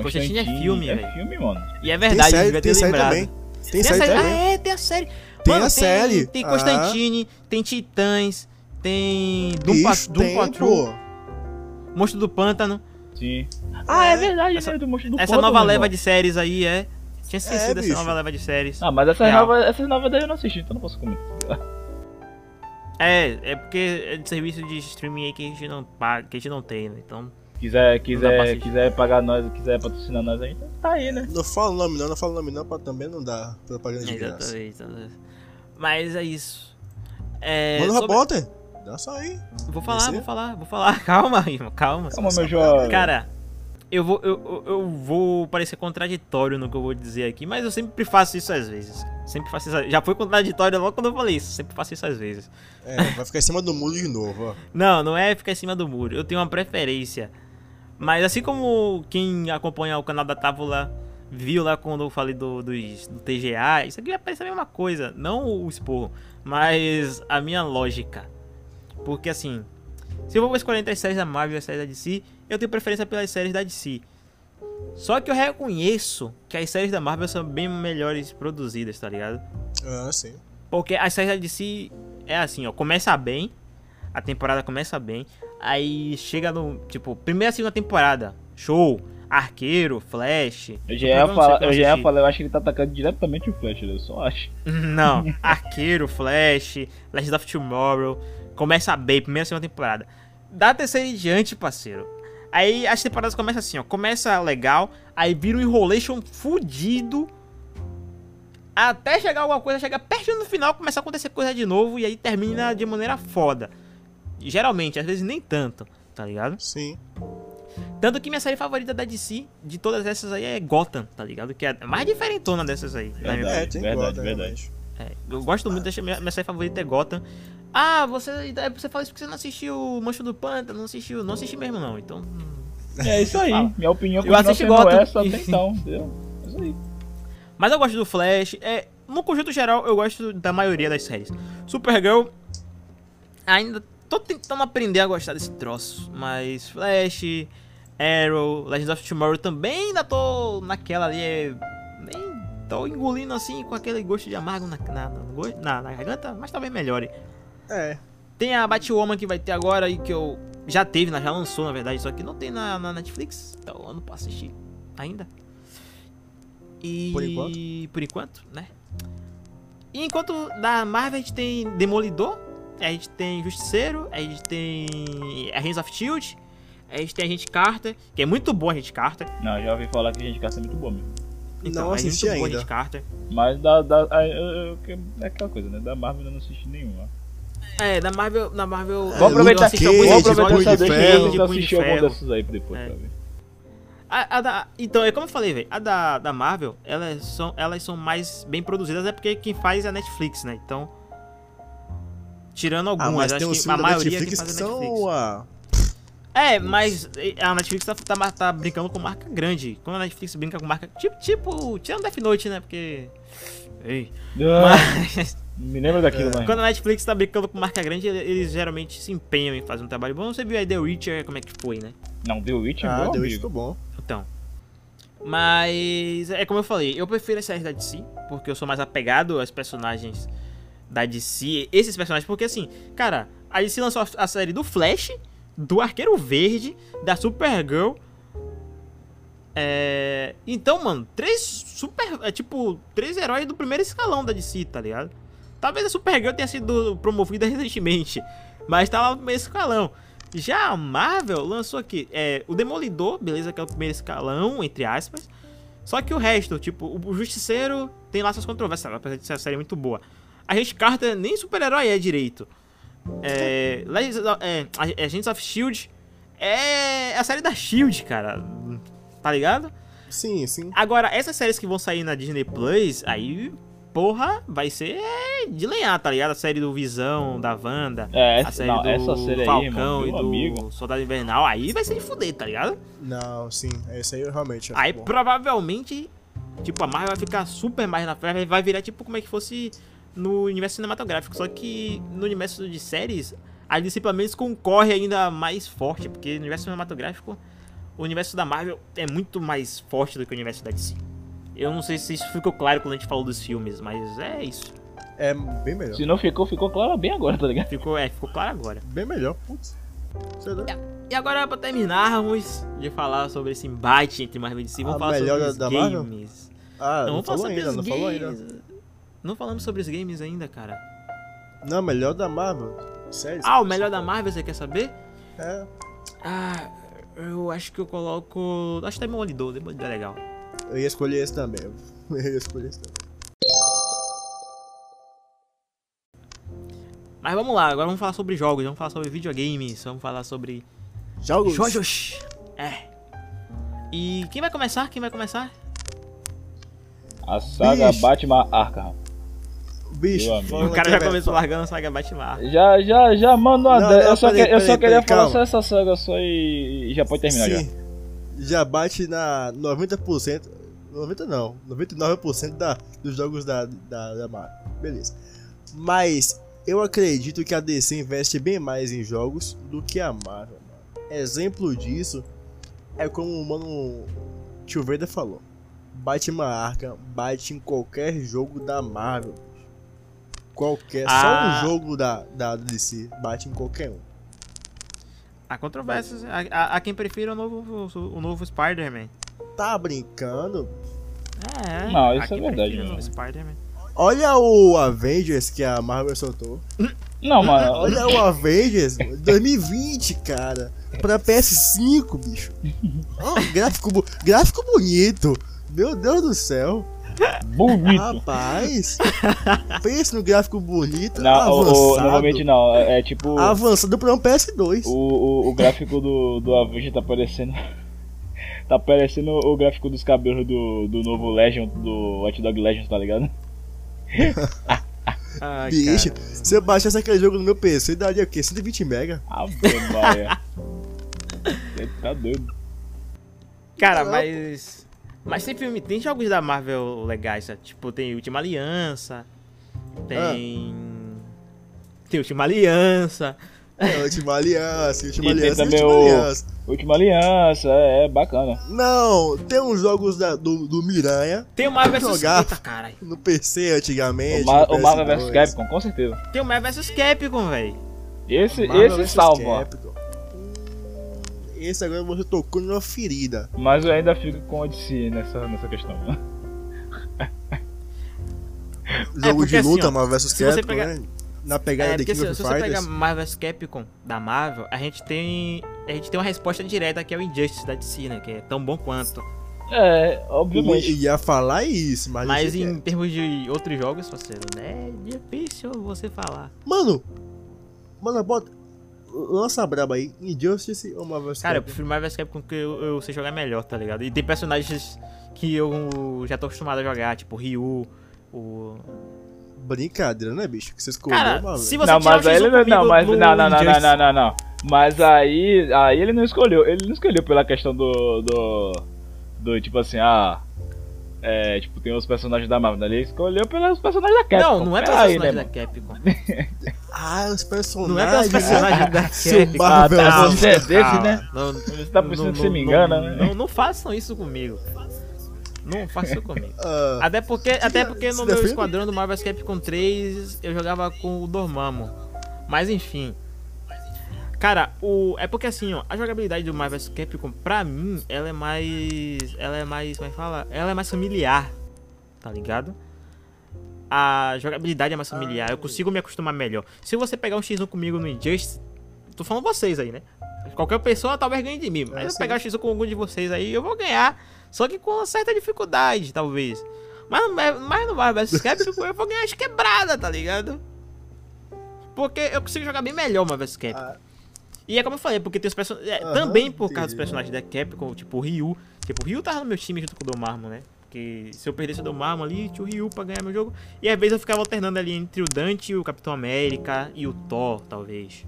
Constantine é filme, é velho. filme, mano. E é Tem verdade, série, devia ter tem série lembrado. também. Tem, a série, série- também. Ah, é, tem a série. Tem Mano, a série. Tem Ah. Constantine, tem Titãs, tem Doom, Bicho, Pat- Doom tem, Patrol, pô. Monstro do Pântano. Sim. Ah, é verdade, Essa- né? Do monstro do Essa Pântano, nova leva irmão. de séries aí é. Tinha esquecido dessa bicho. nova leva de séries. Ah, mas essas novas, essas novas daí eu não assisti, então não posso comentar. É, é porque é de serviço de streaming aí que a gente não paga, que a gente não tem, né? Então. Quiser, quiser, quiser pagar nós, quiser patrocinar nós aí, então tá aí, né? Não fala o nome não, não fala o nome não, pra também não dar propaganda de graça. Exatamente, exatamente. Mas é isso. É, Manda o sobre- repórter. Dá só aí. Vou falar, vou falar, vou falar. Calma, irmão, calma. Calma, meu jovem. Cara, eu vou, eu, eu- eu vou parecer contraditório no que eu vou dizer aqui, mas eu sempre faço isso às vezes. Sempre faço isso. Já foi contraditório logo quando eu falei isso. Sempre faço isso às vezes. É, vai ficar em cima do muro de novo, ó. Não, não é ficar em cima do muro. Eu tenho uma preferência. Mas assim como quem acompanha o canal da Távola viu lá quando eu falei do, dos- do TGA, isso aqui vai parecer a mesma coisa. Não o esporro, mas a minha lógica. Porque assim, se eu vou escolher entre as séries da Marvel e as séries da DC, eu tenho preferência pelas séries da DC. Só que eu reconheço que as séries da Marvel são bem melhores produzidas, tá ligado? Ah, sim. Porque as séries da DC é assim, ó, começa bem, a temporada começa bem, aí chega no, tipo, primeira segunda temporada, show, Arqueiro, Flash. Eu já ia falar, eu já ia falar, eu acho que ele tá atacando diretamente o Flash, eu só acho. Não, Arqueiro, Flash, Legends of Tomorrow, começa bem, primeira e segunda temporada. Da terceira em diante, parceiro. Aí as temporadas começam assim, ó, começa legal, aí vira um enrolation fudido. Até chegar alguma coisa, chega perto no final, começa a acontecer coisa de novo e aí termina de maneira foda. Geralmente, às vezes nem tanto, tá ligado? Sim. Tanto que minha série favorita da DC, de todas essas aí, é Gotham, tá ligado? Que é a mais diferentona dessas aí. minha Verdade, é, verdade, Gotham, verdade. é, eu gosto muito dessa minha, minha série favorita é Gotham. Ah, você, você fala isso porque você não assistiu o Mancho do Pântano, não assistiu, não assisti mesmo não, então... É isso aí, Fala. minha opinião Eu continua assisti sendo Gotham. essa até então, entendeu? É isso aí. Mas eu gosto do Flash, é, no conjunto geral eu gosto da maioria das séries. Supergirl, ainda tô tentando aprender a gostar desse troço, mas Flash, Arrow, Legends of Tomorrow também ainda tô naquela ali, é, nem tô engolindo assim com aquele gosto de amargo na, na, na, na garganta, mas talvez melhore. É. Tem a Batwoman que vai ter agora e que eu já teve, né, já lançou na verdade, só que não tem na, na Netflix, então eu não posso assistir ainda. E Por enquanto? por enquanto, né? E enquanto da Marvel a gente tem Demolidor, a gente tem Justiceiro, a gente tem Agents of Shield, a gente tem Agente Carter, que é muito bom a Agente Carter. Não, já ouvi falar que a gente caça é muito bom mesmo. Então, Não é assisti muito bom a ainda. Agente Carter. Mas da. da a- eu- eu- eu- é aquela coisa, né? Da Marvel eu não assisti nenhuma. É, da Marvel, na Marvel. É, Vou aproveitar, alguns vou Punho de aproveitar essa Ferro. deixa de de assistir alguma Ferro. dessas aí depois É. pra ver. A, a da, então, é como eu falei, velho. A da, da Marvel, elas são, elas são mais bem produzidas, é porque quem faz é a Netflix, né? Então. Tirando Ah, algumas, mas acho que a maioria Netflix que faz é a Netflix. são. ah, É, mas a Netflix tá, tá, tá brincando com marca grande. Quando a Netflix brinca com marca. Tipo, tipo tirando Death Note, né? Porque. Ei. Ah, Mas. Me lembra daquilo, É. né? Quando a Netflix tá brincando com marca grande, ele- eles geralmente se empenham em fazer um trabalho bom. Você viu aí The Witcher, como é que foi, né? Não, The Witch é Ah, deu isso, amigo. ficou bom. Então. Mas é como eu falei, eu prefiro as séries da DC, porque eu sou mais apegado aos personagens da DC, esses personagens, porque assim, cara, a DC lançou a- a série do Flash, do Arqueiro Verde, da Supergirl. É. Então, mano, três super. É tipo, três heróis do primeiro escalão da DC, tá ligado? Talvez a Supergirl tenha sido promovida recentemente, mas tá lá no primeiro escalão. Já a Marvel lançou aqui é, o Demolidor, beleza, que é o primeiro escalão, entre aspas. Só que o resto, tipo, o Justiceiro tem lá suas controvérsias, apesar de ser uma série muito boa. A gente Carter nem super-herói é direito. É, Legends of- é, Agents of Shield é a série da Shield, cara. Tá ligado? Sim, sim. Agora, essas séries que vão sair na Disney Plus, aí, porra, vai ser de lenhar, tá ligado? A série do Visão, da Wanda, É, a essa, série não, do essa série aí, Falcão irmão, e meu do amigo. Soldado Invernal, aí vai ser de fuder, tá ligado? Não, sim. Esse aí eu realmente acho Aí bom. provavelmente, tipo, a Marvel vai ficar super mais na frente, vai virar tipo como é que fosse no universo cinematográfico. Só que no universo de séries, a DC pelo menos concorre ainda mais forte, porque no universo cinematográfico, o universo da Marvel é muito mais forte do que o universo da DC. Eu não sei se isso ficou claro quando a gente falou dos filmes, mas é isso. É bem melhor. Se não ficou, ficou claro bem agora, tá ligado? Ficou, é, ficou claro agora. Bem melhor. Putz. Sei lá. E agora, pra terminarmos de falar sobre esse embate entre Marvel e DC, vamos A falar sobre os da- games. Ah, não, não, vamos falar falou sobre ainda, os não falou ainda. Não falamos sobre os games ainda, cara. Não, melhor da Marvel. Sério? Ah, o melhor da Marvel, você quer saber? É. Ah, eu acho que eu coloco. Acho que Demolidor, Demolidor é legal. Eu ia escolher esse também. Eu ia escolher esse também. Mas vamos lá, agora vamos falar sobre jogos, vamos falar sobre videogames, vamos falar sobre Jogos. jogos. É. E quem vai começar? Quem vai começar? A saga Bicho. Batman Arkham. Bicho, O cara já velho. começou largando a saga Batman. Já, já, já, mano, Não, não, eu, só peraí, que- eu só peraí, queria peraí, falar calma. só essa saga só e já pode terminar já. Sim. Já bate na 90%. 90 não, 99% da, dos jogos da, da, da Marvel. Beleza. Mas eu acredito que a DC investe bem mais em jogos do que a Marvel. Mano. Exemplo disso é como o mano Tio Vader falou. Batman Arkham bate em qualquer jogo da Marvel. Qualquer, Ah. só um jogo da, da DC bate em qualquer um. Há controvérsias. Há, quem prefira o novo, o novo Spider-Man. Tá brincando? É, Não, isso é verdade, o não. novo Spider-Man. Olha o Avengers que a Marvel soltou. Não, mano, Olha o Avengers 2020, cara. Pra PS5, bicho. Ó, gráfico, gráfico bonito. Meu Deus do céu. Bonito. Rapaz. Pense no gráfico bonito. Não, o, o, avançado. normalmente não, é, é tipo. Avançado pra um PS2. O, o, o gráfico do, do Avenger tá parecendo. Tá parecendo o gráfico dos cabelos do, do novo Legend, do Watch Dog Legends, tá ligado? Ai, Bicho, cara. se eu baixasse aquele jogo no meu PC, daria o quê? 120 mega? Ave Maria. Você tá doido. Cara, Não. mas. Mas tem filme, tem jogos da Marvel legais, sabe? Tipo, tem Última Aliança. Tem. Tem Última Aliança. É, Última Aliança, Última E tem Aliança, também Última o- Aliança. Última Aliança, é, é bacana. Não, tem uns jogos da- do, do Miranha Tem o Marvel vs. Caralho. no PC antigamente. O, o Marvel PS2. vs Capcom, com certeza. Tem o Marvel vs Capcom, velho. Esse, Marvel esse salva. ó. Capcom. Esse agora você tocou numa ferida. Mas eu ainda fico com a DC nessa, nessa questão. Jogo porque de assim, luta, ó, Marvel vs Capcom, pegar- né? Na pegada É, de King se, of se você pegar Fighters. Marvel vs Capcom da Marvel, a gente tem. A gente tem uma resposta direta que é o Injustice da DC, né? Que é tão bom quanto. É, Eu obviamente. ia falar isso, mas. Mas em quer. termos de outros jogos, parceiro, né? É difícil você falar. Mano! Mano, bota. Lança a braba aí. Injustice ou Marvel vs Cara, eu prefiro Marvel vs Capcom porque eu, eu sei jogar melhor, tá ligado? E tem personagens que eu já tô acostumado a jogar, tipo Ryu, o. Brincadeira, né, bicho? Que você escolheu, Cara, mano. se você Não, mas o aí X1 ele não, comigo mas no não, não, não, não, não, não, não. Mas aí, aí ele não escolheu. Ele não escolheu pela questão do. do. do tipo assim, ah. É, tipo, tem os personagens da Marvel, né? ele escolheu pelos personagens da Capcom. Não, não é pelos personagens né, da Capcom. Ah, os personagens. Não é pelos personagens da Capcom. Ah, tá, você é desse, né? Não, Você tá pensando que você me engana, não, né? Não, não façam isso comigo. Não façam isso comigo. Ah, Até porque, até porque no meu defende? esquadrão do Marvel Capcom 3 eu jogava com o Dormammu. Mas enfim. Cara, o é porque assim, ó, a jogabilidade do Marvel Capcom pra mim, ela é mais ela é mais, como é que fala? Ela é mais familiar. Tá ligado? A jogabilidade é mais familiar, eu consigo me acostumar melhor. Se você pegar um X1 comigo no Injustice, tô falando vocês aí, né? Qualquer pessoa talvez ganhe de mim, mas É, se eu pegar o X1 com algum de vocês aí, eu vou ganhar. Só que com uma certa dificuldade, talvez. Mas, mas no Marvel vs Capcom eu vou ganhar as quebradas, tá ligado? Porque eu consigo jogar bem melhor o Marvel vs Capcom. E é como eu falei, porque tem os personagens. Aham, também por causa dos personagens da Capcom, tipo o Ryu. Tipo, o Ryu tava no meu time junto com o Domarmo, né? Porque se eu perdesse o Domarmo ali, tinha o Ryu pra ganhar meu jogo. E às vezes eu ficava alternando ali entre o Dante, o Capitão América e o Thor, talvez.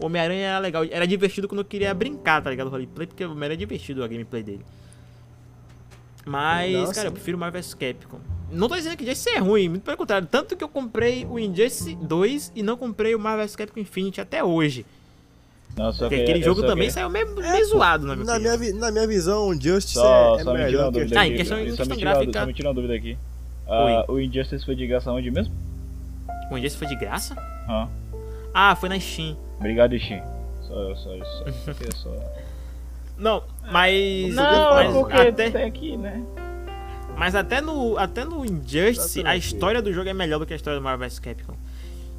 O Homem-Aranha era legal, era divertido quando eu queria brincar, tá ligado? O roleplay, porque o Homem-Aranha é divertido a gameplay dele. Mas, Nossa. cara, eu prefiro Marvel vs Capcom. Não tô dizendo que Injustice é ruim, muito pelo contrário. Tanto que eu comprei o Injustice 2 e não comprei o Marvel vs Capcom Infinity até hoje. Não, Porque que- aquele jogo também que- saiu meio, É, meio pô, zoado, na minha na, opinião. minha, na minha visão, o Justice Só, é, é só me melhor que dúvida Ah, aqui. em questão- em só, me questão uma, gráfica- só me tira uma dúvida aqui. Ah, o Injustice foi de graça onde mesmo? O Injustice foi de graça? Ah, Ah, foi na Steam. obrigado, Shin. Só, só isso. Só, só, só. Não, mas. Não, é mas, porque até, tem aqui, né? mas até no, até no Injustice, Tá a história do jogo é melhor do que a história do Marvel vs Capcom.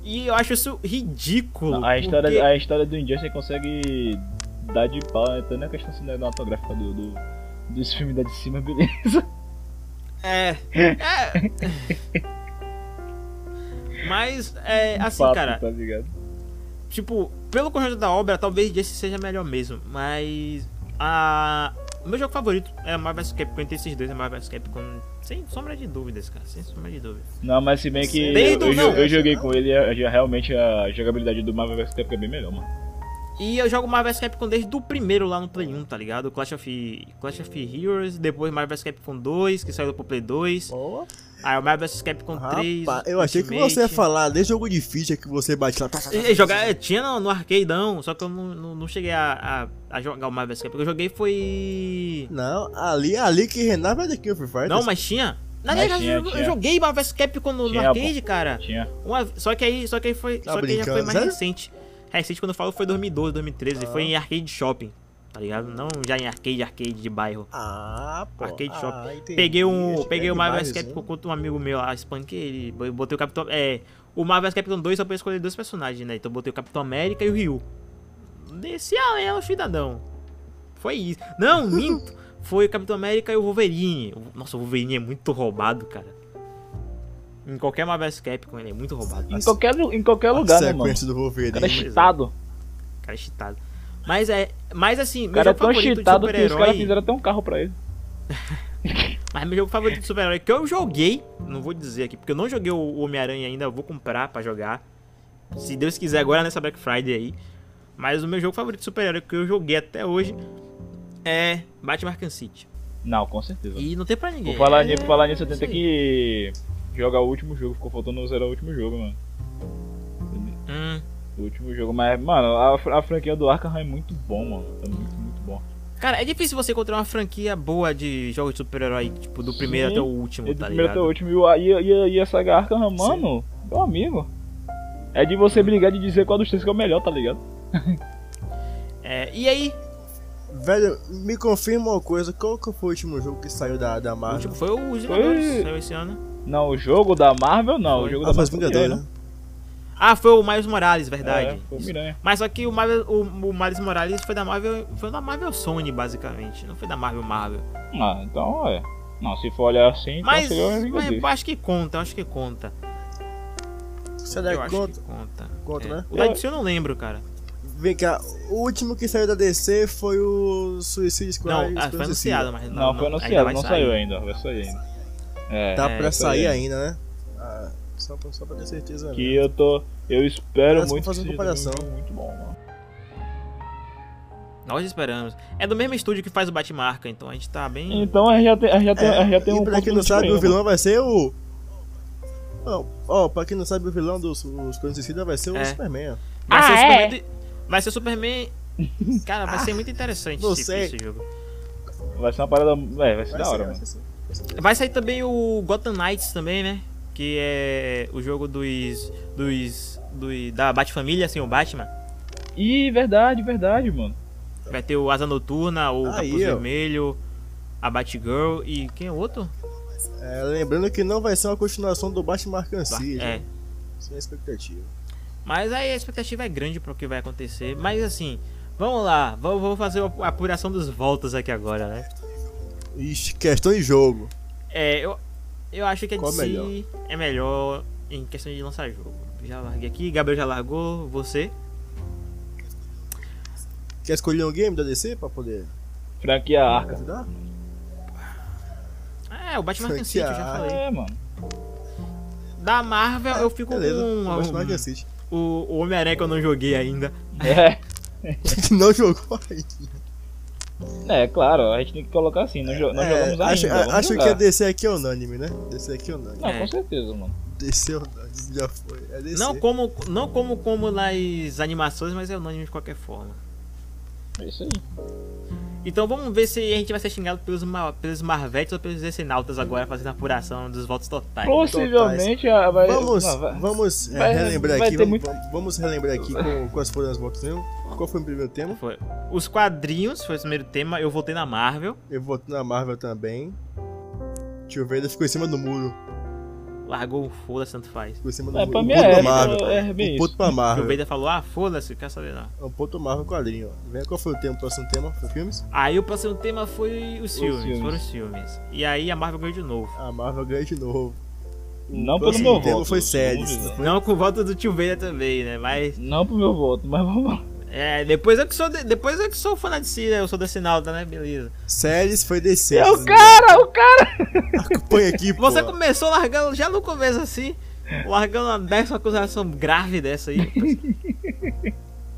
E eu acho isso ridículo. Não, a, história, porque- a história do Injustice consegue dar de pau até na questão cinematográfica do, do, dos filmes da de cima, beleza. É. É. Mas, é, assim, Papo, cara, Tá ligado? tipo, pelo conjunto da obra, talvez esse seja melhor mesmo. Mas. A. O meu jogo favorito é Marvel vs Capcom entre esses dois, é Marvel vs Capcom. Sem sombra de dúvidas, cara. Sem sombra de dúvidas. Não, mas se bem que eu, eu, não. eu joguei com ele, a- já, realmente a jogabilidade do Marvel vs Capcom é bem melhor, mano. E eu jogo Marvel vs Capcom desde o primeiro lá no Play 1, tá ligado? Clash of, Clash of Heroes, depois Marvel vs Capcom 2, que saiu pro Play 2. Boa. O Marvel vs Capcom 3. Rapaz, eu achei que Ultimate. você ia falar desse jogo de ficha que você bate lá. E- e Jogar, tinha no, no arcadeão, só que eu não, não, não cheguei a, a, a jogar o Marvel vs Capcom. Eu joguei foi. Não, ali, ali que renava daqui o Free Fire. Não, mas tinha. Na verdade, eu, eu tinha. joguei Marvel vs Capcom no, no Tinha, arcade, cara. Tinha. Uma- só que aí, só que aí foi, Tá só que aí já foi mais sério? recente. Recente quando eu falo foi 2012, 2013, Ah. foi em arcade shopping, tá ligado? Não já em arcade, arcade de bairro. Ah, pô. Arcade ah, Shop. entendi. Peguei um, Acho que peguei é o Marvel Capcom hein? contra um amigo meu lá, espanquei ele, botei o Capitão, é, o Marvel Capcom 2 só pra escolher dois personagens, né? Então eu botei o Capitão América e o Ryu. Desci a lenha, cidadão. Foi isso. Não, minto. Foi o Capitão América e o Wolverine. Nossa, o Wolverine é muito roubado, cara. Em qualquer Marvel Capcom ele é muito roubado. Em qualquer, em qualquer A lugar, né, mano? sequência do O cara é Wolverine. cheatado. O cara é cheatado. Mas é. Mas assim, meu cara é jogo tão favorito de cheatado que os caras super-herói. fizeram até um carro pra ele. Mas meu jogo favorito de super-herói que eu joguei, não vou dizer aqui, porque eu não joguei o Homem-Aranha ainda, eu vou comprar pra jogar. Se Deus quiser, agora nessa Black Friday aí. Mas o meu jogo favorito de super-herói que eu joguei até hoje é Batman Arkham City. Não, com certeza. E não tem pra ninguém. Por falar, é... por falar nisso, eu tenho isso que jogar o último jogo. Ficou faltando zerar o último jogo, mano. Hum. O último jogo, mas, mano, a, a franquia do Arkham é muito bom, mano. É muito, muito bom. Cara, é difícil você encontrar uma franquia boa de jogos de super-herói, tipo, do primeiro Sim. até o último, do tá primeiro ligado? até o último. E, o- e, e, e a saga Arkham, mano, meu amigo. É de você brigar de dizer qual dos três que é o melhor, tá ligado? É, e aí, Velho, me confirma uma coisa. Qual que foi o último jogo que saiu da, da o Marvel? último foi o Os Vingadores, saiu esse ano. Não, o jogo da Marvel não. Foi. O jogo Ah, da foi Marvel Vingadores, né? Ah, foi o Miles Morales, verdade. É, foi o Miranha. Mas só que o, Marvel, o, o Miles Morales foi da Marvel, foi da Marvel Sony, basicamente. Não foi da Marvel Marvel. Ah, então é. Não, se for olhar assim, então Mas, seria o mas eu acho que conta, eu acho que conta. Que acho conta? que conta. Conta, É. né? O da DC eu não lembro, cara. Vem cá, o último que saiu da DC foi o Suicide Squad. Não, ah, foi anunciado, mas Não, não, foi anunciado, não saiu ainda. Vai sair ainda. É, Tá É, pra isso sair ainda, né? Ah, só, pra, só pra ter certeza. que né? eu tô. Eu espero Parece muito fazer que seja comparação. um muito bom, mano. Nós esperamos. É do mesmo estúdio que faz o Batmarca, então a gente tá bem. Então a gente já tem, a gente já tem, a gente já tem e um pra quem não sabe, o vilão vai ser o. Ó, ó, pra quem não sabe, o vilão dos os Clones Suicida vai ser o É. Superman. Vai Ah, ser o é? Superman. do- Vai ser o Superman. Cara, vai ser muito interessante Não esse, sei. esse jogo. Vai ser uma parada. É, vai ser Vai da ser, hora, vai mano. ser sim. Vai sair também o Gotham Knights também, né? Que é o jogo dos. dos. dos da Batfamília, assim, o Batman. Ih, verdade, verdade, mano. Vai ter o Asa Noturna, o Aí, Capuz ó. Vermelho, a Batgirl e quem é o outro? É, lembrando que não vai ser uma continuação do Batman Arkham City. É. Sem expectativa. Mas aí a expectativa é grande para o que vai acontecer. Mas assim, vamos lá, vamos, vamos fazer a apuração dos voltas aqui agora, né? Ixi, questão de jogo. É, eu, eu acho que a Qual DC melhor? é melhor em questão de lançar jogo. Já larguei aqui, Gabriel já largou, você? Quer escolher um game da DC pra poder Franquia Arca. ajudar? É, o Batman Arkham City, eu já falei. É, mano. Da Marvel eu fico Beleza, com Batman o, Arkham City. o, o Homem-Aranha que eu não joguei ainda. É. não jogou aí. É, claro, a gente tem que colocar assim, nós, jo- nós É, jogamos ainda. acho vamos acho que jogar. a DC aqui é unânime, né? DC aqui é unânime. Não, É. com certeza, mano. DC é unânime, já foi. É DC. Não como, não como como nas animações, mas é unânime de qualquer forma. É isso aí. Então vamos ver se a gente vai ser xingado pelos, ma- pelos Marvetes ou pelos Decenautas agora fazendo a apuração dos votos totais. Possivelmente a- vai. Vamos, não, vai- vamos é, vai- relembrar vai aqui. Vamos, muito- vamos relembrar aqui com, quais foram as votos mesmo. Qual foi o primeiro tema? Foi. Os quadrinhos foi o primeiro tema, eu voltei na Marvel. Eu votei na Marvel também. Tio Vader ficou em cima do muro. Largou o foda-se, tanto faz. Em cima do É, pra mim ponto é, pra Marvel. é bem um isso. ponto pra O Marvel. Vader falou, ah, foda-se, quer saber não. Um ponto Marvel quadrinho. ó. Vem qual foi o tema, o próximo tema? Foi filmes? Aí o próximo tema foi os filmes, filmes. foram os filmes. E aí a Marvel ganhou de novo. A Marvel ganha de novo. O Não pelo meu tema voto, foi séries. dizer. Foi- Não com o voto do tio Vader também, né? Mas. Não pro meu voto, mas vamos lá. É, depois eu que sou, de- depois eu que sou fã de si, né? Eu sou Decenalta, né? Beleza. Séries foi DC. É o cara, o cara! Acompanha aqui, pô. Você começou largando já no começo assim, largando uma décima acusação grave dessa aí.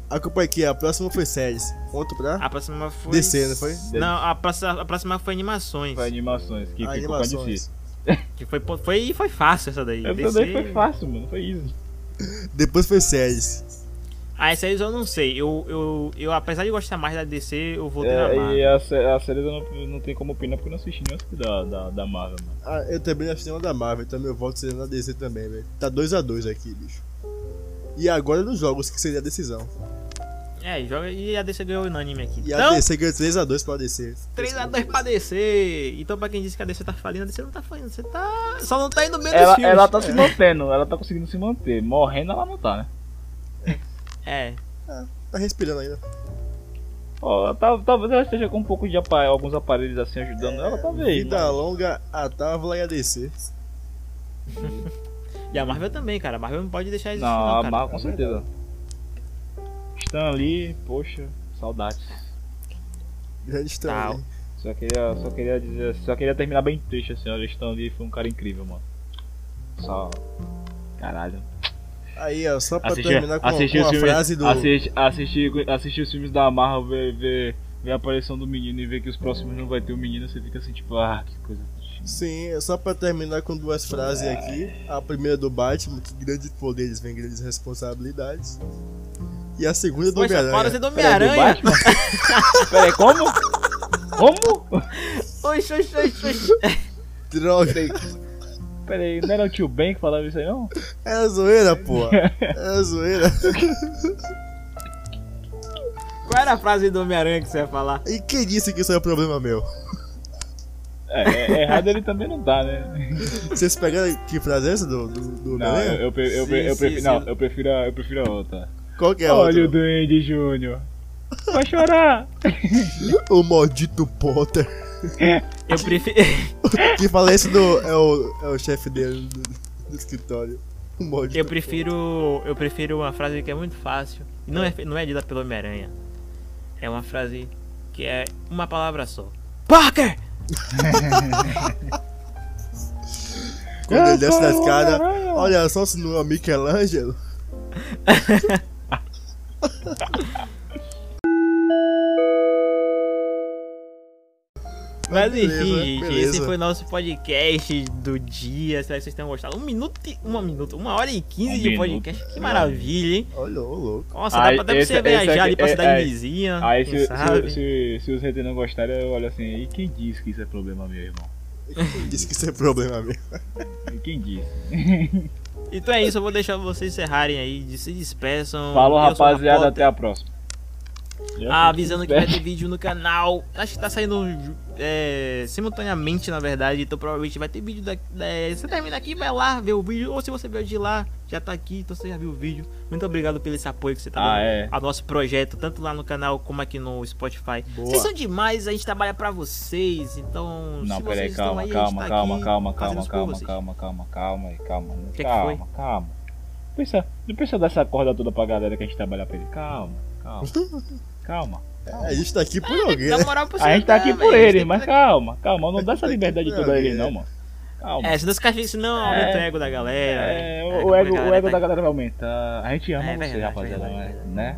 Acompanha aqui, a próxima foi séries. Ponto pra A próxima foi. DC, não foi? Não, a próxima, a próxima foi animações. Foi animações, que ficou a DC. Animações. Que foi, foi, foi fácil essa daí. Essa DC... daí foi fácil, mano. Foi easy. Depois foi séries. Ah, as séries eu não sei. Eu, eu, eu, apesar de gostar mais da DC, eu voltei na É, Marvel. e a, sé- a série eu não, não tem como opinar porque eu não assisti nenhum filme da, da, da Marvel, mano. Ah, eu também assisti uma da Marvel, então meu voto seria na DC também, velho. Tá 2x2 aqui, bicho. E agora nos jogos, que seria a decisão. É, joga e a DC ganhou unânime aqui. E a então, DC ganhou 3x2 pra DC. 3x2 pra DC. Então, pra quem disse que a DC tá falindo, a DC não tá falindo. Você tá. Só não tá indo bem Ela, filmes. ela tá se mantendo, ela tá conseguindo se manter. Morrendo ela não tá, né? É. Tá respirando ainda. Ó, tá- talvez ela esteja com um pouco de apa- alguns aparelhos assim ajudando ela, talvez. Vida mas- longa, a Távola e a DC. E a Marvel também, cara. A Marvel não pode deixar existir, Não, não, a cara. Marvel com certeza. Estão ali, poxa, saudades. Grande história. Tá. Só queria, só queria dizer, só queria terminar bem triste assim, olha, estão ali, foi um cara incrível, mano. Só. Caralho. Aí, ó, só pra Assistir, terminar com, assistir, com os a filmes, frase do. assistir, assistir, assistir os filmes da Marvel, ver, ver, ver a aparição do menino e ver que os próximos não vai ter o menino, você fica assim, tipo, ah, que coisa. Sim, é só pra terminar com duas frases aqui. A primeira do Batman, que grandes poderes vêm grandes responsabilidades. E a segunda do Poxa, para Homem-Aranha. ser do Homem-Aranha. Peraí, como? Como? Oxi, oxi, oxi, oxi. Droga. Peraí, não era o tio Ben que falava isso aí não? Era zoeira, pô. Era zoeira. Qual era a frase do Homem-Aranha que você ia falar? E quem disse que isso é um problema meu? É, é, errado ele também não tá, né? Vocês pegaram que frase é essa do, do, do Não, eu, Homem-Aranha? eu, Sim, prefiro, sim. não, eu prefiro, a- eu prefiro a outra. Qual que é a Olha o outra? Duende Júnior. Vai chorar. O maldito Potter. Eu prefiro. Quem fala isso do, é o, é o chefe dele do, do escritório. Maldito Eu prefiro. Eu prefiro uma frase que é muito fácil. E não é, não é dita pelo Homem-Aranha. É uma frase que é uma palavra só. Parker! Quando ele desce Eu na sou o escada, olha só se não é Michelangelo. Mas beleza, enfim, gente, beleza. esse foi o nosso podcast do dia. Espero que vocês tenham gostado. Um minuto e. Uma minuto, uma hora e quinze Um de minuto. podcast. Que maravilha, hein? Olha, ô louco. Nossa, dá pra até esse- você esse viajar aqui- ali pra é- cidade aí- vizinha. Aí se, sabe? se, se, se os haters não gostarem, eu olho assim, e quem disse que isso é problema meu, irmão? Quem disse que isso é problema meu? Quem disse? Então é isso, eu vou deixar vocês encerrarem aí, de se despeçam. Falou, rapaziada, até a próxima. Ah, avisando que vai ter vídeo no canal. Acho que tá saindo é, simultaneamente, na verdade. Então provavelmente vai ter vídeo da, da- Você termina aqui, vai lá ver o vídeo. Ou se você veio de lá, já tá aqui, então você já viu o vídeo. Muito obrigado pelo esse apoio que você tá Ah, dando é. ao nosso projeto, tanto lá no canal como aqui no Spotify. Boa. Vocês são demais, a gente trabalha pra vocês. Então, Não, se peraí, vocês estão calma, aí, calma, tá calma, calma, calma, calma, calma, calma, calma, calma. que calma, foi? calma. Não precisa, não precisa dar essa corda toda pra galera que a gente trabalha pra ele. Calma, calma. Calma. É, a gente tá aqui por alguém, Dá né? A gente tá aqui por velho, ele, mas que- calma, calma. Não dá essa liberdade por toda a ele, alguém, não, né? mano. Calma. É, se não ficar senão aumenta o ego da galera. É, É, o, ego, o galera ego tá- da galera vai aumentar. A gente ama É você, rapaziada, verdade. né?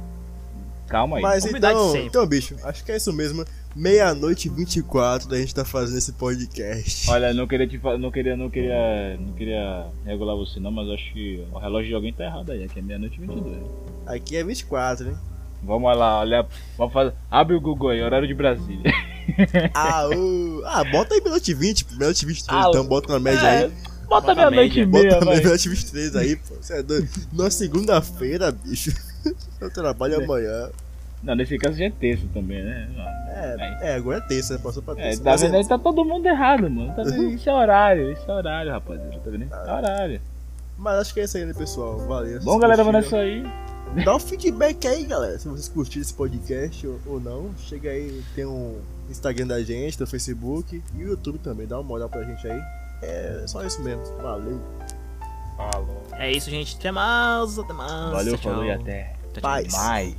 Calma aí. Mas então, sempre. então, bicho, acho que é isso mesmo. Meia-noite e 24 da gente tá fazendo esse podcast. Olha, não queria te não queria, não queria, não queria regular você não, mas acho que o relógio de alguém tá errado aí, aqui é meia-noite e 22. Aqui é 24, hein? Vamos lá, olha, vamos fazer, abre o Google aí, horário de Brasília. Ah, ô. ah, bota aí meia-noite e 20, meia-noite e 23, Ah, então bota na média É, aí. bota Bota meia-noite e meia, Bota meia-noite e 23 aí, pô. Você é doido. Na segunda-feira, bicho. Eu trabalho amanhã. Não, nesse caso já é terça também, né? É, é, agora é terça, né? Passou pra É, terça. tá Mas vendo é-? Tá todo mundo errado, mano. Tá vendo? Isso é horário, isso é horário, rapaziada. Tá vendo? É horário. Mas acho que é isso aí, né, pessoal? Valeu. Bom, galera, vamos nessa aí. Dá um feedback aí, galera. Se vocês curtiram esse podcast ou, ou não. Chega aí, tem um Instagram da gente, tem o Facebook e o YouTube também. Dá uma olhada pra gente aí. É só isso mesmo. Valeu. Falou. É isso, gente. Até mais. Até mais. Valeu, tchau, falou e tchau. até Tchau, tchau. Paz. mais.